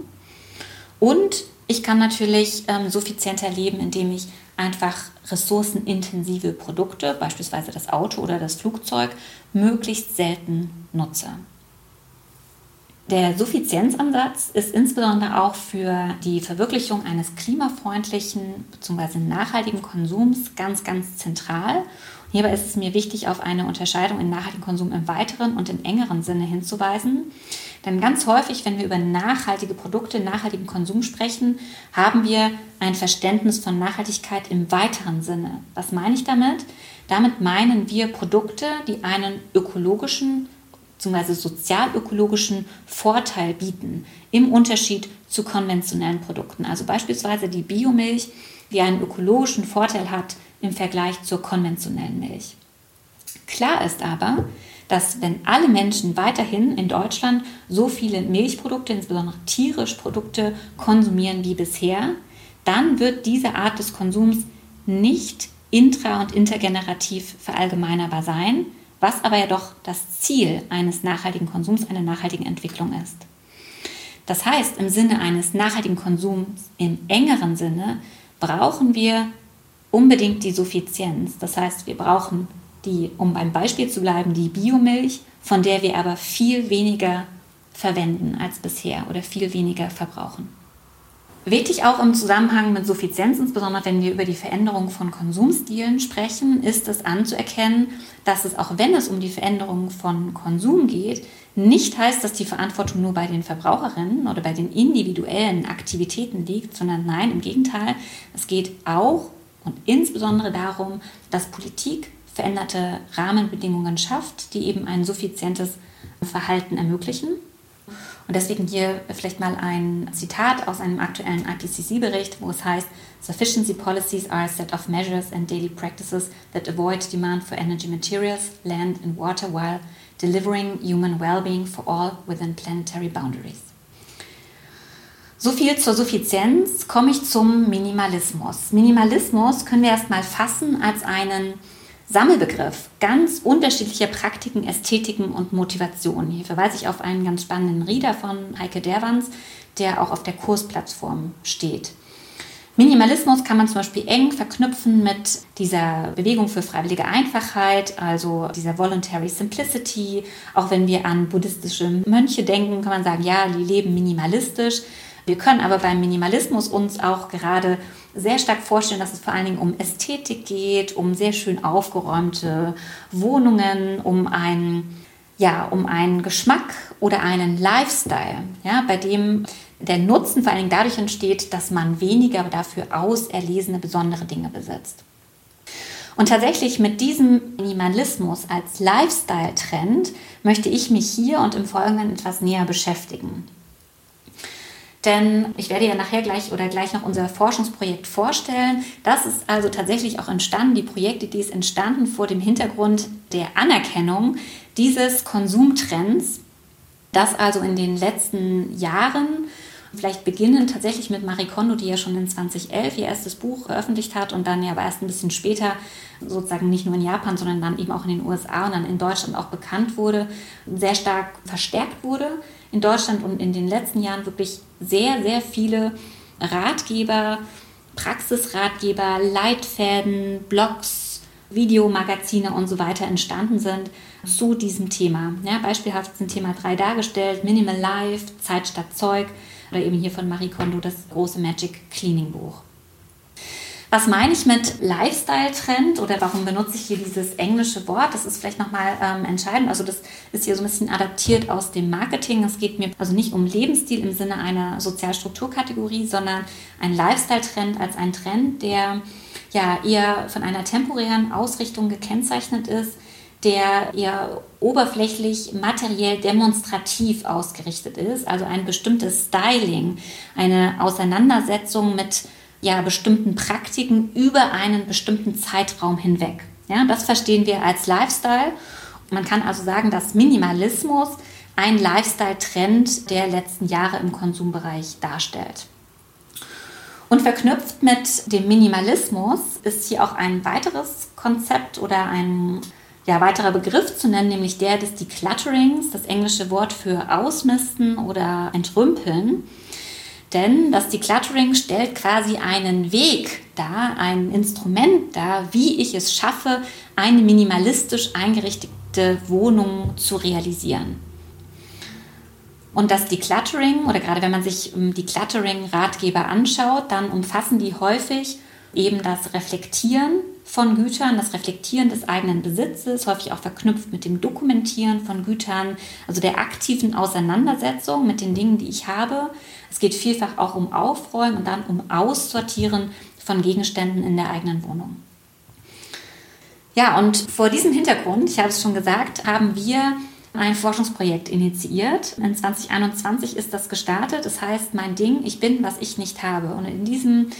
Und ich kann natürlich ähm, suffizienter leben, indem ich einfach ressourcenintensive Produkte, beispielsweise das Auto oder das Flugzeug, möglichst selten nutze. Der Suffizienzansatz ist insbesondere auch für die Verwirklichung eines klimafreundlichen bzw. nachhaltigen Konsums ganz, ganz zentral. Hierbei ist es mir wichtig, auf eine Unterscheidung in nachhaltigen Konsum im weiteren und im engeren Sinne hinzuweisen. Denn ganz häufig, wenn wir über nachhaltige Produkte, nachhaltigen Konsum sprechen, haben wir ein Verständnis von Nachhaltigkeit im weiteren Sinne. Was meine ich damit? Damit meinen wir Produkte, die einen ökologischen bzw. sozialökologischen Vorteil bieten im Unterschied zu konventionellen Produkten. Also beispielsweise die Biomilch, die einen ökologischen Vorteil hat im Vergleich zur konventionellen Milch. Klar ist aber, dass wenn alle Menschen weiterhin in Deutschland so viele Milchprodukte, insbesondere tierische Produkte, konsumieren wie bisher, dann wird diese Art des Konsums nicht intra- und intergenerativ verallgemeinerbar sein, was aber ja doch das Ziel eines nachhaltigen Konsums, einer nachhaltigen Entwicklung ist. Das heißt, im Sinne eines nachhaltigen Konsums im engeren Sinne brauchen wir unbedingt die Suffizienz. Das heißt, wir brauchen die, um beim Beispiel zu bleiben, die Biomilch, von der wir aber viel weniger verwenden als bisher oder viel weniger verbrauchen. Wichtig auch im Zusammenhang mit Suffizienz, insbesondere wenn wir über die Veränderung von Konsumstilen sprechen, ist es anzuerkennen, dass es auch wenn es um die Veränderung von Konsum geht, nicht heißt, dass die Verantwortung nur bei den Verbraucherinnen oder bei den individuellen Aktivitäten liegt, sondern nein, im Gegenteil, es geht auch und insbesondere darum, dass Politik veränderte Rahmenbedingungen schafft, die eben ein suffizientes Verhalten ermöglichen und deswegen hier vielleicht mal ein Zitat aus einem aktuellen IPCC-Bericht, wo es heißt, Sufficiency policies are a set of measures and daily practices that avoid demand for energy materials, land and water while delivering human well-being for all within planetary boundaries. So viel zur Suffizienz. Komme ich zum Minimalismus. Minimalismus können wir erstmal fassen als einen Sammelbegriff ganz unterschiedlicher Praktiken, Ästhetiken und Motivationen. Hier verweise ich auf einen ganz spannenden Reader von Heike Derwans, der auch auf der Kursplattform steht. Minimalismus kann man zum Beispiel eng verknüpfen mit dieser Bewegung für freiwillige Einfachheit, also dieser Voluntary Simplicity. Auch wenn wir an buddhistische Mönche denken, kann man sagen, ja, die leben minimalistisch. Wir können aber beim Minimalismus uns auch gerade sehr stark vorstellen, dass es vor allen Dingen um Ästhetik geht, um sehr schön aufgeräumte Wohnungen, um einen, ja, um einen Geschmack oder einen Lifestyle, ja, bei dem der Nutzen vor allen Dingen dadurch entsteht, dass man weniger dafür auserlesene besondere Dinge besitzt. Und tatsächlich mit diesem Minimalismus als Lifestyle-Trend möchte ich mich hier und im Folgenden etwas näher beschäftigen. Denn ich werde ja nachher gleich oder gleich noch unser Forschungsprojekt vorstellen. Das ist also tatsächlich auch entstanden. Die Projekte, die ist entstanden vor dem Hintergrund der Anerkennung dieses Konsumtrends, das also in den letzten Jahren Vielleicht beginnen tatsächlich mit Marie Kondo, die ja schon in 2011 ihr erstes Buch veröffentlicht hat und dann ja aber erst ein bisschen später sozusagen nicht nur in Japan, sondern dann eben auch in den USA und dann in Deutschland auch bekannt wurde, sehr stark verstärkt wurde. In Deutschland und in den letzten Jahren wirklich sehr, sehr viele Ratgeber, Praxisratgeber, Leitfäden, Blogs, Videomagazine und so weiter entstanden sind zu diesem Thema. Ja, beispielhaft sind Thema 3 dargestellt, Minimal Life, Zeit statt Zeug oder eben hier von Marie Kondo das große Magic Cleaning Buch. Was meine ich mit Lifestyle-Trend oder warum benutze ich hier dieses englische Wort? Das ist vielleicht nochmal ähm, entscheidend. Also das ist hier so ein bisschen adaptiert aus dem Marketing. Es geht mir also nicht um Lebensstil im Sinne einer Sozialstrukturkategorie, sondern ein Lifestyle-Trend als ein Trend, der ja eher von einer temporären Ausrichtung gekennzeichnet ist, der eher oberflächlich, materiell, demonstrativ ausgerichtet ist, also ein bestimmtes Styling, eine Auseinandersetzung mit ja, bestimmten Praktiken über einen bestimmten Zeitraum hinweg. Ja, das verstehen wir als Lifestyle. Man kann also sagen, dass Minimalismus ein Lifestyle-Trend der letzten Jahre im Konsumbereich darstellt. Und verknüpft mit dem Minimalismus ist hier auch ein weiteres Konzept oder ein ja, weiterer Begriff zu nennen, nämlich der des Declutterings, das englische Wort für ausmisten oder entrümpeln. Denn das Decluttering stellt quasi einen Weg dar, ein Instrument dar, wie ich es schaffe, eine minimalistisch eingerichtete Wohnung zu realisieren. Und das Decluttering, oder gerade wenn man sich Decluttering-Ratgeber anschaut, dann umfassen die häufig eben das Reflektieren von Gütern, das Reflektieren des eigenen Besitzes, häufig auch verknüpft mit dem Dokumentieren von Gütern, also der aktiven Auseinandersetzung mit den Dingen, die ich habe. Es geht vielfach auch um Aufräumen und dann um Aussortieren von Gegenständen in der eigenen Wohnung. Ja, und vor diesem Hintergrund, ich habe es schon gesagt, haben wir ein Forschungsprojekt initiiert. In 2021 ist das gestartet. Das heißt, mein Ding, ich bin, was ich nicht habe. Und in diesem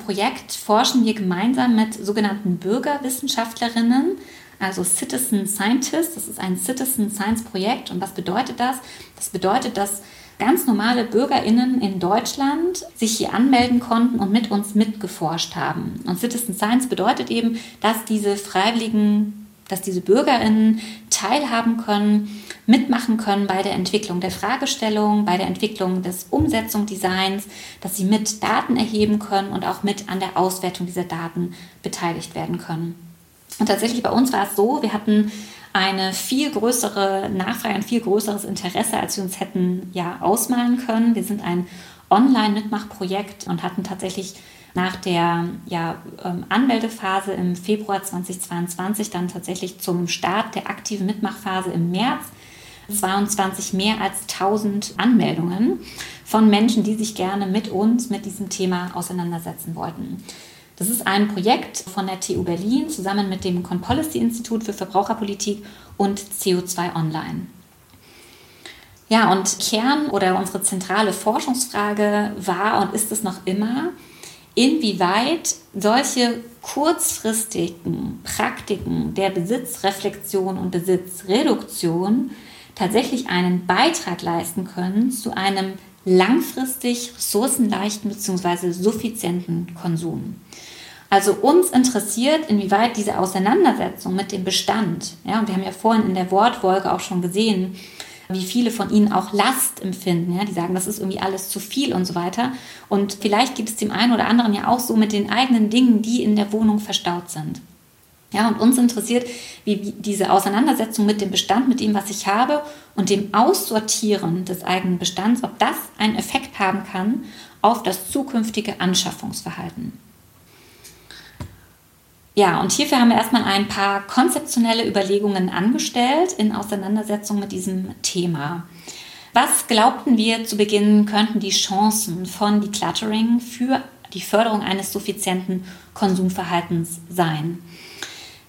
Projekt forschen wir gemeinsam mit sogenannten Bürgerwissenschaftlerinnen, also Citizen Scientists. Das ist ein Citizen Science Projekt. Und was bedeutet das? Das bedeutet, dass ganz normale BürgerInnen in Deutschland sich hier anmelden konnten und mit uns mitgeforscht haben. Und Citizen Science bedeutet eben, dass diese Freiwilligen dass diese Bürgerinnen teilhaben können, mitmachen können bei der Entwicklung der Fragestellung, bei der Entwicklung des Umsetzungsdesigns, dass sie mit Daten erheben können und auch mit an der Auswertung dieser Daten beteiligt werden können. Und tatsächlich bei uns war es so, wir hatten eine viel größere Nachfrage, ein viel größeres Interesse, als wir uns hätten ja ausmalen können. Wir sind ein Online-Mitmachprojekt und hatten tatsächlich nach der ja, ähm, Anmeldephase im Februar 2022 dann tatsächlich zum Start der aktiven Mitmachphase im März 22 mehr als 1000 Anmeldungen von Menschen, die sich gerne mit uns mit diesem Thema auseinandersetzen wollten. Das ist ein Projekt von der TU Berlin zusammen mit dem Conpolicy Institut für Verbraucherpolitik und CO2 Online. Ja, und Kern oder unsere zentrale Forschungsfrage war und ist es noch immer, inwieweit solche kurzfristigen Praktiken der Besitzreflexion und Besitzreduktion tatsächlich einen Beitrag leisten können zu einem langfristig ressourcenleichten bzw. suffizienten Konsum. Also uns interessiert, inwieweit diese Auseinandersetzung mit dem Bestand, ja, und wir haben ja vorhin in der Wortwolke auch schon gesehen, wie viele von ihnen auch Last empfinden. Ja? Die sagen, das ist irgendwie alles zu viel und so weiter. Und vielleicht gibt es dem einen oder anderen ja auch so mit den eigenen Dingen, die in der Wohnung verstaut sind. Ja, und uns interessiert, wie diese Auseinandersetzung mit dem Bestand, mit dem, was ich habe und dem Aussortieren des eigenen Bestands, ob das einen Effekt haben kann auf das zukünftige Anschaffungsverhalten. Ja, und hierfür haben wir erstmal ein paar konzeptionelle Überlegungen angestellt in Auseinandersetzung mit diesem Thema. Was glaubten wir zu Beginn könnten die Chancen von Decluttering für die Förderung eines suffizienten Konsumverhaltens sein?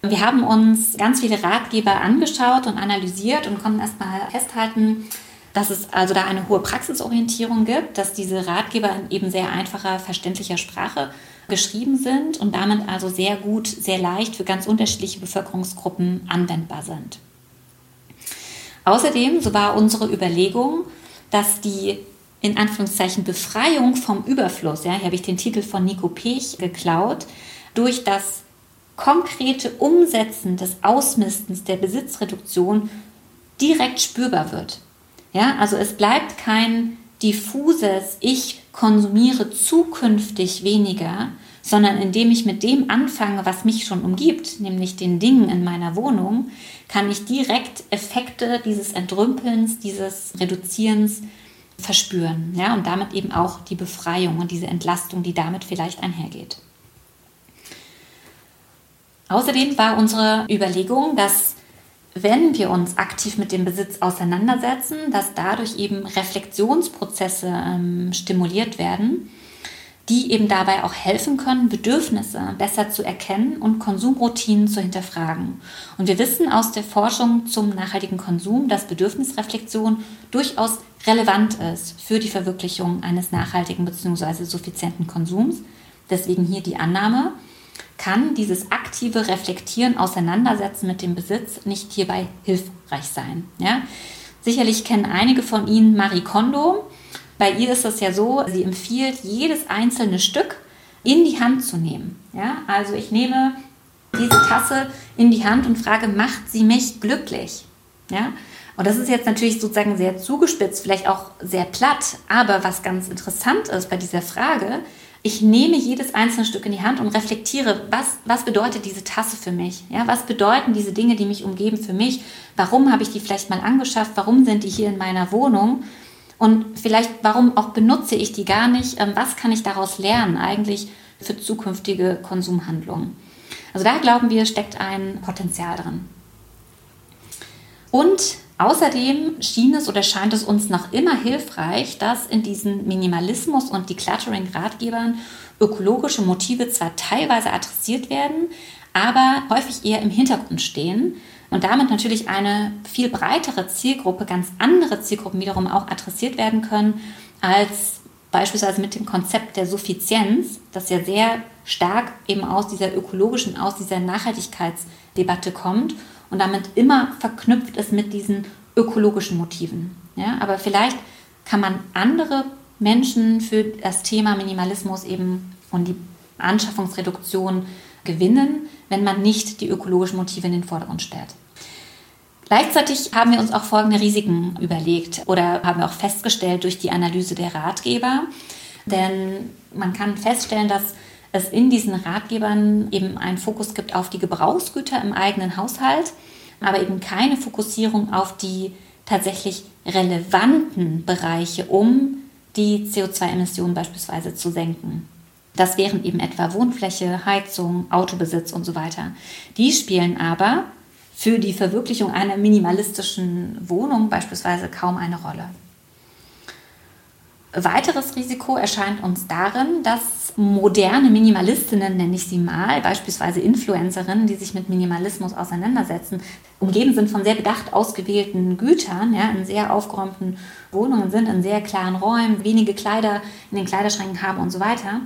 Wir haben uns ganz viele Ratgeber angeschaut und analysiert und konnten erstmal festhalten, dass es also da eine hohe Praxisorientierung gibt, dass diese Ratgeber in eben sehr einfacher, verständlicher Sprache geschrieben sind und damit also sehr gut, sehr leicht für ganz unterschiedliche Bevölkerungsgruppen anwendbar sind. Außerdem, so war unsere Überlegung, dass die in Anführungszeichen Befreiung vom Überfluss, ja, hier habe ich den Titel von Nico Pech geklaut, durch das konkrete Umsetzen des Ausmistens der Besitzreduktion direkt spürbar wird. Ja, also es bleibt kein diffuses Ich konsumiere zukünftig weniger, sondern indem ich mit dem anfange, was mich schon umgibt, nämlich den Dingen in meiner Wohnung, kann ich direkt Effekte dieses Entrümpelns, dieses Reduzierens verspüren. Ja, und damit eben auch die Befreiung und diese Entlastung, die damit vielleicht einhergeht. Außerdem war unsere Überlegung, dass wenn wir uns aktiv mit dem Besitz auseinandersetzen, dass dadurch eben Reflexionsprozesse ähm, stimuliert werden, die eben dabei auch helfen können, Bedürfnisse besser zu erkennen und Konsumroutinen zu hinterfragen. Und wir wissen aus der Forschung zum nachhaltigen Konsum, dass Bedürfnisreflexion durchaus relevant ist für die Verwirklichung eines nachhaltigen bzw. suffizienten Konsums. Deswegen hier die Annahme, kann dieses aktive Reflektieren, Auseinandersetzen mit dem Besitz nicht hierbei hilfreich sein. Ja? Sicherlich kennen einige von Ihnen Marie Kondo. Bei ihr ist es ja so, sie empfiehlt, jedes einzelne Stück in die Hand zu nehmen. Ja? Also ich nehme diese Tasse in die Hand und frage, macht sie mich glücklich? Ja? Und das ist jetzt natürlich sozusagen sehr zugespitzt, vielleicht auch sehr platt, aber was ganz interessant ist bei dieser Frage, ich nehme jedes einzelne Stück in die Hand und reflektiere, was, was bedeutet diese Tasse für mich? Ja, was bedeuten diese Dinge, die mich umgeben für mich? Warum habe ich die vielleicht mal angeschafft? Warum sind die hier in meiner Wohnung? Und vielleicht, warum auch benutze ich die gar nicht? Ähm, was kann ich daraus lernen eigentlich für zukünftige Konsumhandlungen? Also da glauben wir, steckt ein Potenzial drin. Und Außerdem schien es oder scheint es uns noch immer hilfreich, dass in diesen Minimalismus- und Decluttering-Ratgebern ökologische Motive zwar teilweise adressiert werden, aber häufig eher im Hintergrund stehen und damit natürlich eine viel breitere Zielgruppe, ganz andere Zielgruppen wiederum auch adressiert werden können, als beispielsweise mit dem Konzept der Suffizienz, das ja sehr stark eben aus dieser ökologischen, aus dieser Nachhaltigkeitsdebatte kommt und damit immer verknüpft ist mit diesen ökologischen Motiven. Ja, aber vielleicht kann man andere Menschen für das Thema Minimalismus eben und die Anschaffungsreduktion gewinnen, wenn man nicht die ökologischen Motive in den Vordergrund stellt. Gleichzeitig haben wir uns auch folgende Risiken überlegt oder haben wir auch festgestellt durch die Analyse der Ratgeber. Denn man kann feststellen, dass es in diesen Ratgebern eben einen Fokus gibt auf die Gebrauchsgüter im eigenen Haushalt aber eben keine Fokussierung auf die tatsächlich relevanten Bereiche, um die CO2-Emissionen beispielsweise zu senken. Das wären eben etwa Wohnfläche, Heizung, Autobesitz und so weiter. Die spielen aber für die Verwirklichung einer minimalistischen Wohnung beispielsweise kaum eine Rolle. Weiteres Risiko erscheint uns darin, dass moderne Minimalistinnen, nenne ich sie mal, beispielsweise Influencerinnen, die sich mit Minimalismus auseinandersetzen, umgeben sind von sehr bedacht ausgewählten Gütern, ja, in sehr aufgeräumten Wohnungen sind, in sehr klaren Räumen, wenige Kleider in den Kleiderschränken haben und so weiter.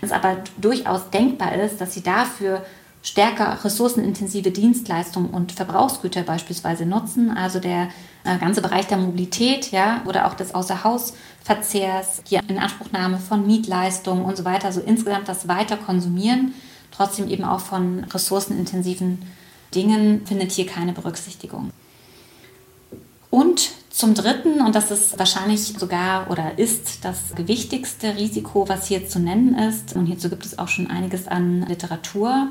Es aber durchaus denkbar ist, dass sie dafür stärker ressourcenintensive Dienstleistungen und Verbrauchsgüter beispielsweise nutzen, also der äh, ganze Bereich der Mobilität, ja, oder auch des Außerhausverzehrs, die Inanspruchnahme von Mietleistungen und so weiter, also insgesamt das weiter konsumieren, trotzdem eben auch von ressourcenintensiven Dingen findet hier keine Berücksichtigung. Und zum Dritten, und das ist wahrscheinlich sogar oder ist das gewichtigste Risiko, was hier zu nennen ist, und hierzu gibt es auch schon einiges an Literatur,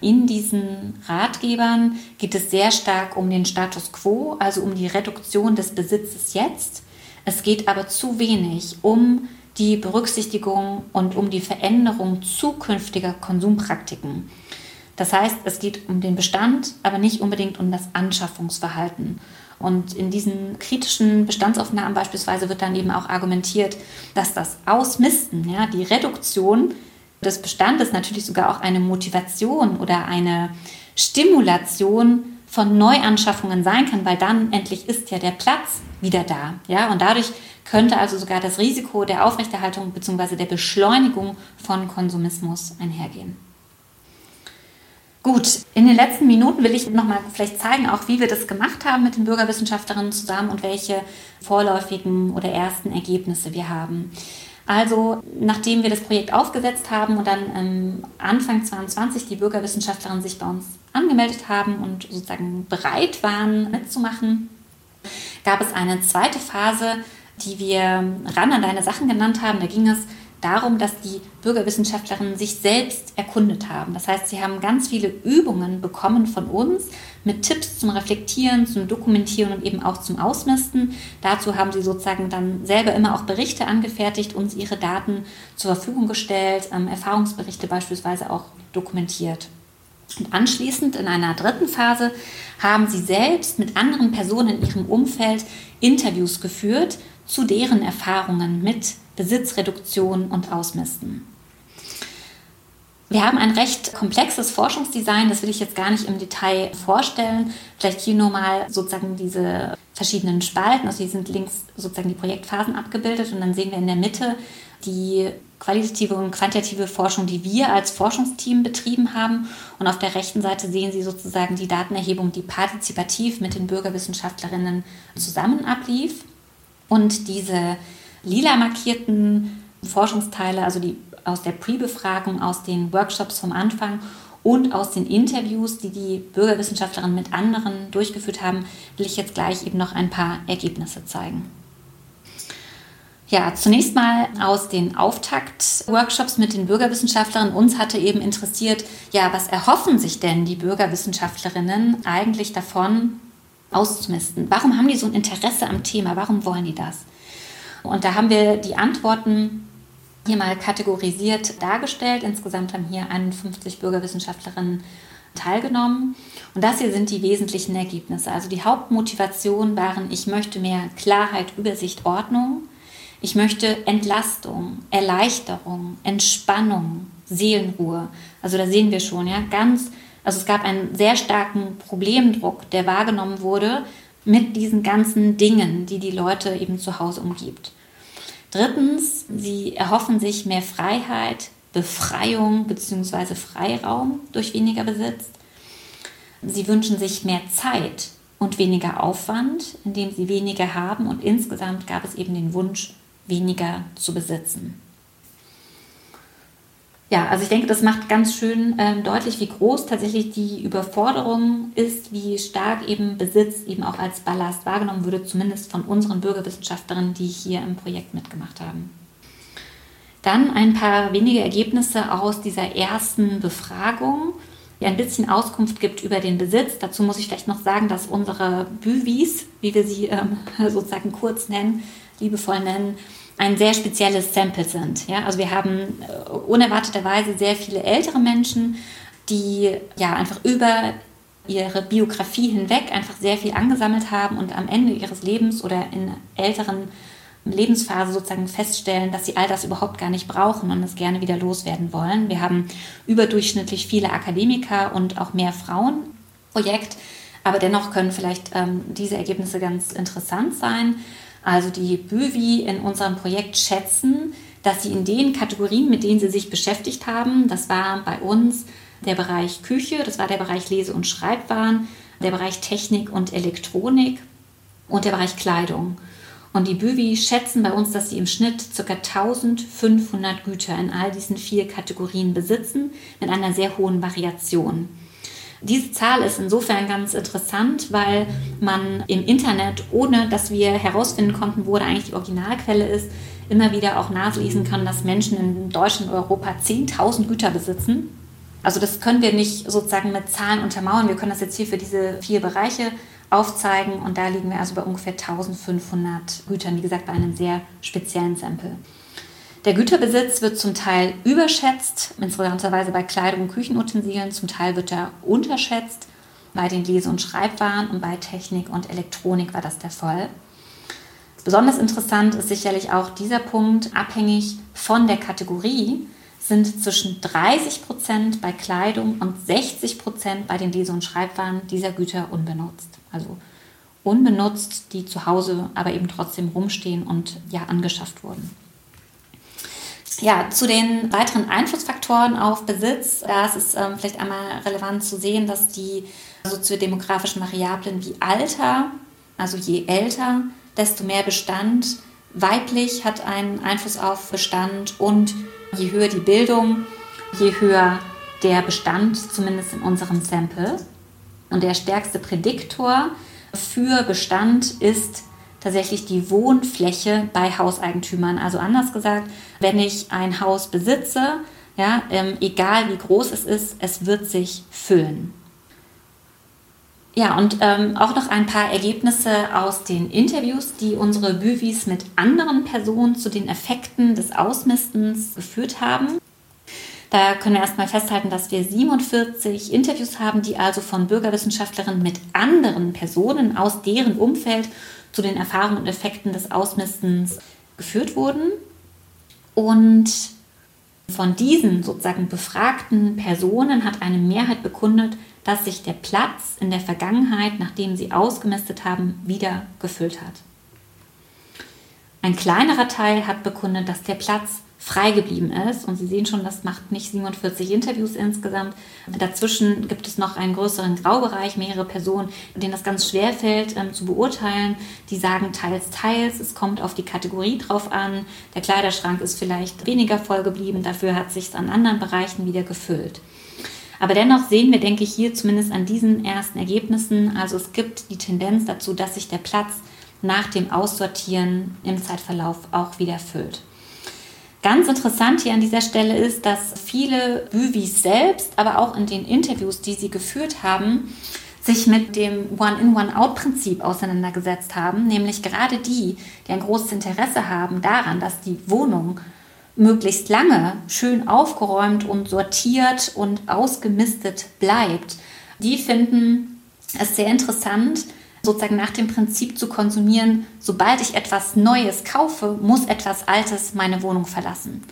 in diesen Ratgebern geht es sehr stark um den Status quo, also um die Reduktion des Besitzes jetzt. Es geht aber zu wenig um die Berücksichtigung und um die Veränderung zukünftiger Konsumpraktiken. Das heißt, es geht um den Bestand, aber nicht unbedingt um das Anschaffungsverhalten. Und in diesen kritischen Bestandsaufnahmen beispielsweise wird dann eben auch argumentiert, dass das Ausmisten, ja, die Reduktion des Bestandes natürlich sogar auch eine Motivation oder eine Stimulation von Neuanschaffungen sein kann, weil dann endlich ist ja der Platz wieder da. Ja? Und dadurch könnte also sogar das Risiko der Aufrechterhaltung bzw. der Beschleunigung von Konsumismus einhergehen. Gut, in den letzten Minuten will ich nochmal vielleicht zeigen, auch wie wir das gemacht haben mit den Bürgerwissenschaftlerinnen zusammen und welche vorläufigen oder ersten Ergebnisse wir haben. Also, nachdem wir das Projekt aufgesetzt haben und dann ähm, Anfang 2022 die Bürgerwissenschaftlerinnen sich bei uns angemeldet haben und sozusagen bereit waren mitzumachen, gab es eine zweite Phase, die wir ran an deine Sachen genannt haben. Da ging es darum, dass die Bürgerwissenschaftlerinnen sich selbst erkundet haben. Das heißt, sie haben ganz viele Übungen bekommen von uns mit Tipps zum Reflektieren, zum Dokumentieren und eben auch zum Ausmisten. Dazu haben sie sozusagen dann selber immer auch Berichte angefertigt, uns ihre Daten zur Verfügung gestellt, ähm, Erfahrungsberichte beispielsweise auch dokumentiert. Und anschließend in einer dritten Phase haben sie selbst mit anderen Personen in ihrem Umfeld Interviews geführt zu deren Erfahrungen mit Besitzreduktion und Ausmisten. Wir haben ein recht komplexes Forschungsdesign, das will ich jetzt gar nicht im Detail vorstellen. Vielleicht hier nur mal sozusagen diese verschiedenen Spalten. Also hier sind links sozusagen die Projektphasen abgebildet und dann sehen wir in der Mitte die qualitative und quantitative Forschung, die wir als Forschungsteam betrieben haben. Und auf der rechten Seite sehen Sie sozusagen die Datenerhebung, die partizipativ mit den Bürgerwissenschaftlerinnen zusammen ablief. Und diese lila markierten Forschungsteile, also die aus der Pre-Befragung, aus den Workshops vom Anfang und aus den Interviews, die die Bürgerwissenschaftlerinnen mit anderen durchgeführt haben, will ich jetzt gleich eben noch ein paar Ergebnisse zeigen. Ja, zunächst mal aus den Auftakt-Workshops mit den Bürgerwissenschaftlerinnen. Uns hatte eben interessiert, ja, was erhoffen sich denn die Bürgerwissenschaftlerinnen eigentlich davon, auszumisten? Warum haben die so ein Interesse am Thema? Warum wollen die das? Und da haben wir die Antworten hier mal kategorisiert dargestellt. Insgesamt haben hier 51 Bürgerwissenschaftlerinnen teilgenommen. Und das hier sind die wesentlichen Ergebnisse. Also die Hauptmotivation waren, ich möchte mehr Klarheit, Übersicht, Ordnung. Ich möchte Entlastung, Erleichterung, Entspannung, Seelenruhe. Also da sehen wir schon, ja, ganz also es gab einen sehr starken Problemdruck, der wahrgenommen wurde mit diesen ganzen Dingen, die die Leute eben zu Hause umgibt. Drittens, sie erhoffen sich mehr Freiheit, Befreiung bzw. Freiraum durch weniger Besitz. Sie wünschen sich mehr Zeit und weniger Aufwand, indem sie weniger haben und insgesamt gab es eben den Wunsch, weniger zu besitzen ja, also ich denke, das macht ganz schön ähm, deutlich, wie groß tatsächlich die Überforderung ist, wie stark eben Besitz eben auch als Ballast wahrgenommen würde, zumindest von unseren Bürgerwissenschaftlerinnen, die hier im Projekt mitgemacht haben. Dann ein paar wenige Ergebnisse aus dieser ersten Befragung, die ein bisschen Auskunft gibt über den Besitz. Dazu muss ich vielleicht noch sagen, dass unsere Büvis, wie wir sie ähm, sozusagen kurz nennen, liebevoll nennen, ein sehr spezielles Sample sind. Ja? Also wir haben äh, unerwarteterweise sehr viele ältere Menschen, die ja einfach über ihre Biografie hinweg einfach sehr viel angesammelt haben und am Ende ihres Lebens oder in älteren Lebensphase sozusagen feststellen, dass sie all das überhaupt gar nicht brauchen und es gerne wieder loswerden wollen. Wir haben überdurchschnittlich viele Akademiker und auch mehr Frauen Projekt, aber dennoch können vielleicht ähm, diese Ergebnisse ganz interessant sein. Also die BÜWI in unserem Projekt schätzen, dass sie in den Kategorien, mit denen sie sich beschäftigt haben, das war bei uns der Bereich Küche, das war der Bereich Lese- und Schreibwaren, der Bereich Technik und Elektronik und der Bereich Kleidung. Und die BÜWI schätzen bei uns, dass sie im Schnitt ca. 1500 Güter in all diesen vier Kategorien besitzen, mit einer sehr hohen Variation. Diese Zahl ist insofern ganz interessant, weil man im Internet, ohne dass wir herausfinden konnten, wo da eigentlich die Originalquelle ist, immer wieder auch nachlesen kann, dass Menschen in Deutschland und Europa 10.000 Güter besitzen. Also das können wir nicht sozusagen mit Zahlen untermauern. Wir können das jetzt hier für diese vier Bereiche aufzeigen und da liegen wir also bei ungefähr 1500 Gütern, wie gesagt, bei einem sehr speziellen Sample. Der Güterbesitz wird zum Teil überschätzt, insbesondere bei Kleidung und Küchenutensilien, zum Teil wird er unterschätzt. Bei den Lese- und Schreibwaren und bei Technik und Elektronik war das der Fall. Besonders interessant ist sicherlich auch dieser Punkt, abhängig von der Kategorie sind zwischen 30 Prozent bei Kleidung und 60 Prozent bei den Lese- und Schreibwaren dieser Güter unbenutzt. Also unbenutzt, die zu Hause aber eben trotzdem rumstehen und ja angeschafft wurden. Ja, zu den weiteren Einflussfaktoren auf Besitz, da ist es ähm, vielleicht einmal relevant zu sehen, dass die soziodemografischen Variablen wie Alter, also je älter, desto mehr Bestand, weiblich hat einen Einfluss auf Bestand und je höher die Bildung, je höher der Bestand, zumindest in unserem Sample. Und der stärkste Prädiktor für Bestand ist tatsächlich die Wohnfläche bei Hauseigentümern. Also anders gesagt, wenn ich ein Haus besitze, ja, ähm, egal wie groß es ist, es wird sich füllen. Ja, und ähm, auch noch ein paar Ergebnisse aus den Interviews, die unsere Büvis mit anderen Personen zu den Effekten des Ausmistens geführt haben. Da können wir erstmal festhalten, dass wir 47 Interviews haben, die also von Bürgerwissenschaftlerinnen mit anderen Personen aus deren Umfeld zu den Erfahrungen und Effekten des Ausmistens geführt wurden. Und von diesen sozusagen befragten Personen hat eine Mehrheit bekundet, dass sich der Platz in der Vergangenheit, nachdem sie ausgemistet haben, wieder gefüllt hat. Ein kleinerer Teil hat bekundet, dass der Platz frei geblieben ist. Und Sie sehen schon, das macht nicht 47 Interviews insgesamt. Dazwischen gibt es noch einen größeren Graubereich, mehrere Personen, denen das ganz schwer fällt ähm, zu beurteilen. Die sagen teils, teils. Es kommt auf die Kategorie drauf an. Der Kleiderschrank ist vielleicht weniger voll geblieben, dafür hat sich es an anderen Bereichen wieder gefüllt. Aber dennoch sehen wir, denke ich, hier zumindest an diesen ersten Ergebnissen, also es gibt die Tendenz dazu, dass sich der Platz nach dem Aussortieren im Zeitverlauf auch wieder füllt. Ganz interessant hier an dieser Stelle ist, dass viele Büvis selbst, aber auch in den Interviews, die sie geführt haben, sich mit dem One-in, One-out-Prinzip auseinandergesetzt haben, nämlich gerade die, die ein großes Interesse haben daran, dass die Wohnung möglichst lange schön aufgeräumt und sortiert und ausgemistet bleibt, die finden es sehr interessant, sozusagen nach dem Prinzip zu konsumieren, sobald ich etwas Neues kaufe, muss etwas Altes meine Wohnung verlassen.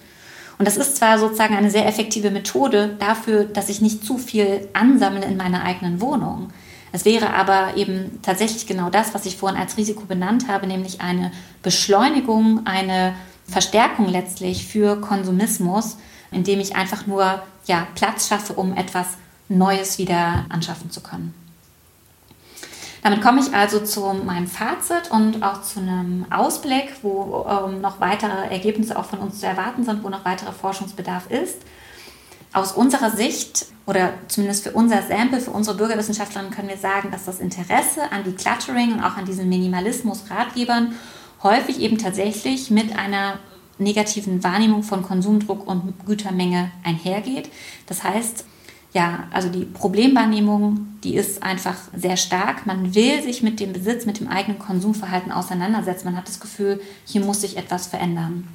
Und das ist zwar sozusagen eine sehr effektive Methode dafür, dass ich nicht zu viel ansammle in meiner eigenen Wohnung. Es wäre aber eben tatsächlich genau das, was ich vorhin als Risiko benannt habe, nämlich eine Beschleunigung, eine Verstärkung letztlich für Konsumismus, indem ich einfach nur ja, Platz schaffe, um etwas Neues wieder anschaffen zu können. Damit komme ich also zu meinem Fazit und auch zu einem Ausblick, wo ähm, noch weitere Ergebnisse auch von uns zu erwarten sind, wo noch weiterer Forschungsbedarf ist. Aus unserer Sicht oder zumindest für unser Sample, für unsere Bürgerwissenschaftlerinnen können wir sagen, dass das Interesse an Decluttering und auch an diesen Minimalismus-Ratgebern häufig eben tatsächlich mit einer negativen Wahrnehmung von Konsumdruck und Gütermenge einhergeht. Das heißt, ja, also die Problemwahrnehmung, die ist einfach sehr stark. Man will sich mit dem Besitz, mit dem eigenen Konsumverhalten auseinandersetzen. Man hat das Gefühl, hier muss sich etwas verändern.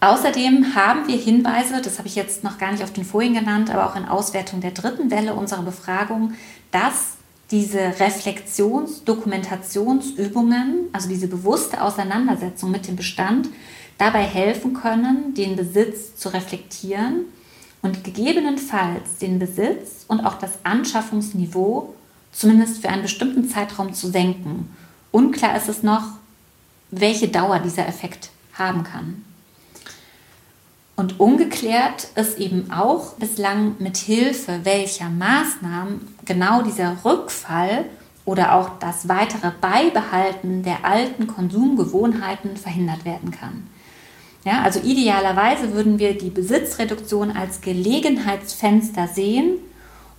Außerdem haben wir Hinweise, das habe ich jetzt noch gar nicht auf den Folien genannt, aber auch in Auswertung der dritten Welle unserer Befragung, dass diese Reflexions-, Dokumentationsübungen, also diese bewusste Auseinandersetzung mit dem Bestand, dabei helfen können, den Besitz zu reflektieren und gegebenenfalls den Besitz und auch das Anschaffungsniveau zumindest für einen bestimmten Zeitraum zu senken. Unklar ist es noch, welche Dauer dieser Effekt haben kann. Und ungeklärt ist eben auch bislang mit Hilfe welcher Maßnahmen genau dieser Rückfall oder auch das weitere Beibehalten der alten Konsumgewohnheiten verhindert werden kann. Ja, also idealerweise würden wir die Besitzreduktion als Gelegenheitsfenster sehen,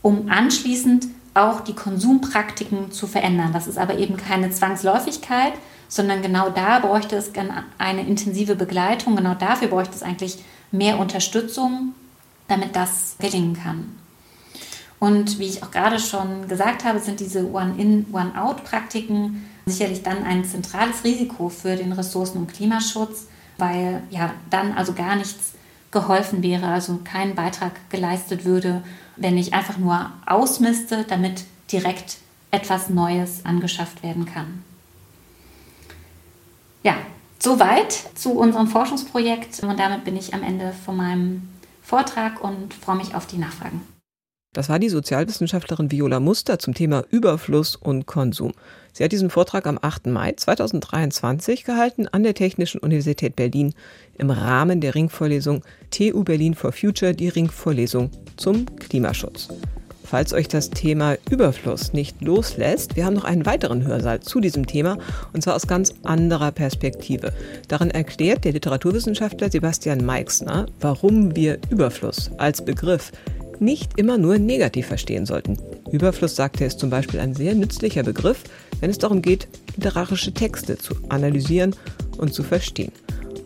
um anschließend auch die Konsumpraktiken zu verändern. Das ist aber eben keine Zwangsläufigkeit, sondern genau da bräuchte es eine intensive Begleitung. Genau dafür bräuchte es eigentlich mehr Unterstützung, damit das gelingen kann. Und wie ich auch gerade schon gesagt habe, sind diese One-in, One-out-Praktiken sicherlich dann ein zentrales Risiko für den Ressourcen- und Klimaschutz weil ja dann also gar nichts geholfen wäre, also kein Beitrag geleistet würde, wenn ich einfach nur ausmiste, damit direkt etwas Neues angeschafft werden kann. Ja, soweit zu unserem Forschungsprojekt und damit bin ich am Ende von meinem Vortrag und freue mich auf die Nachfragen. Das war die Sozialwissenschaftlerin Viola Muster zum Thema Überfluss und Konsum. Sie hat diesen Vortrag am 8. Mai 2023 gehalten an der Technischen Universität Berlin im Rahmen der Ringvorlesung TU Berlin for Future, die Ringvorlesung zum Klimaschutz. Falls euch das Thema Überfluss nicht loslässt, wir haben noch einen weiteren Hörsaal zu diesem Thema und zwar aus ganz anderer Perspektive. Darin erklärt der Literaturwissenschaftler Sebastian Meixner, warum wir Überfluss als Begriff nicht immer nur negativ verstehen sollten. Überfluss, sagt er, ist zum Beispiel ein sehr nützlicher Begriff, wenn es darum geht, literarische Texte zu analysieren und zu verstehen.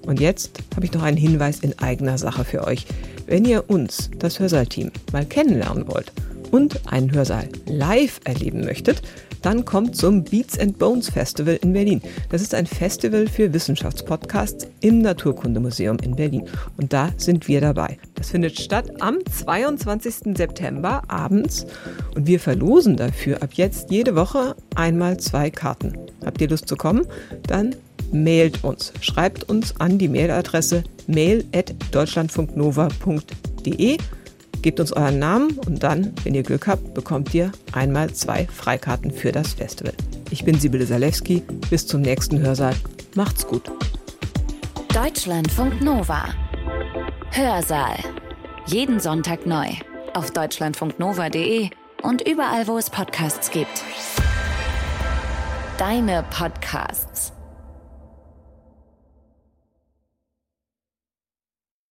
Und jetzt habe ich noch einen Hinweis in eigener Sache für euch. Wenn ihr uns, das Hörsaal-Team, mal kennenlernen wollt und einen Hörsaal live erleben möchtet, dann kommt zum Beats and Bones Festival in Berlin. Das ist ein Festival für Wissenschaftspodcasts im Naturkundemuseum in Berlin. Und da sind wir dabei. Das findet statt am 22. September abends und wir verlosen dafür ab jetzt jede Woche einmal zwei Karten. Habt ihr Lust zu kommen? Dann mailt uns. Schreibt uns an die Mailadresse mail.deutschlandfunknova.de Gebt uns euren Namen und dann, wenn ihr Glück habt, bekommt ihr einmal zwei Freikarten für das Festival. Ich bin Sibylle Salewski. Bis zum nächsten Hörsaal. Macht's gut. Deutschlandfunk Nova. Hörsaal. Jeden Sonntag neu. Auf deutschlandfunknova.de und überall, wo es Podcasts gibt. Deine Podcasts.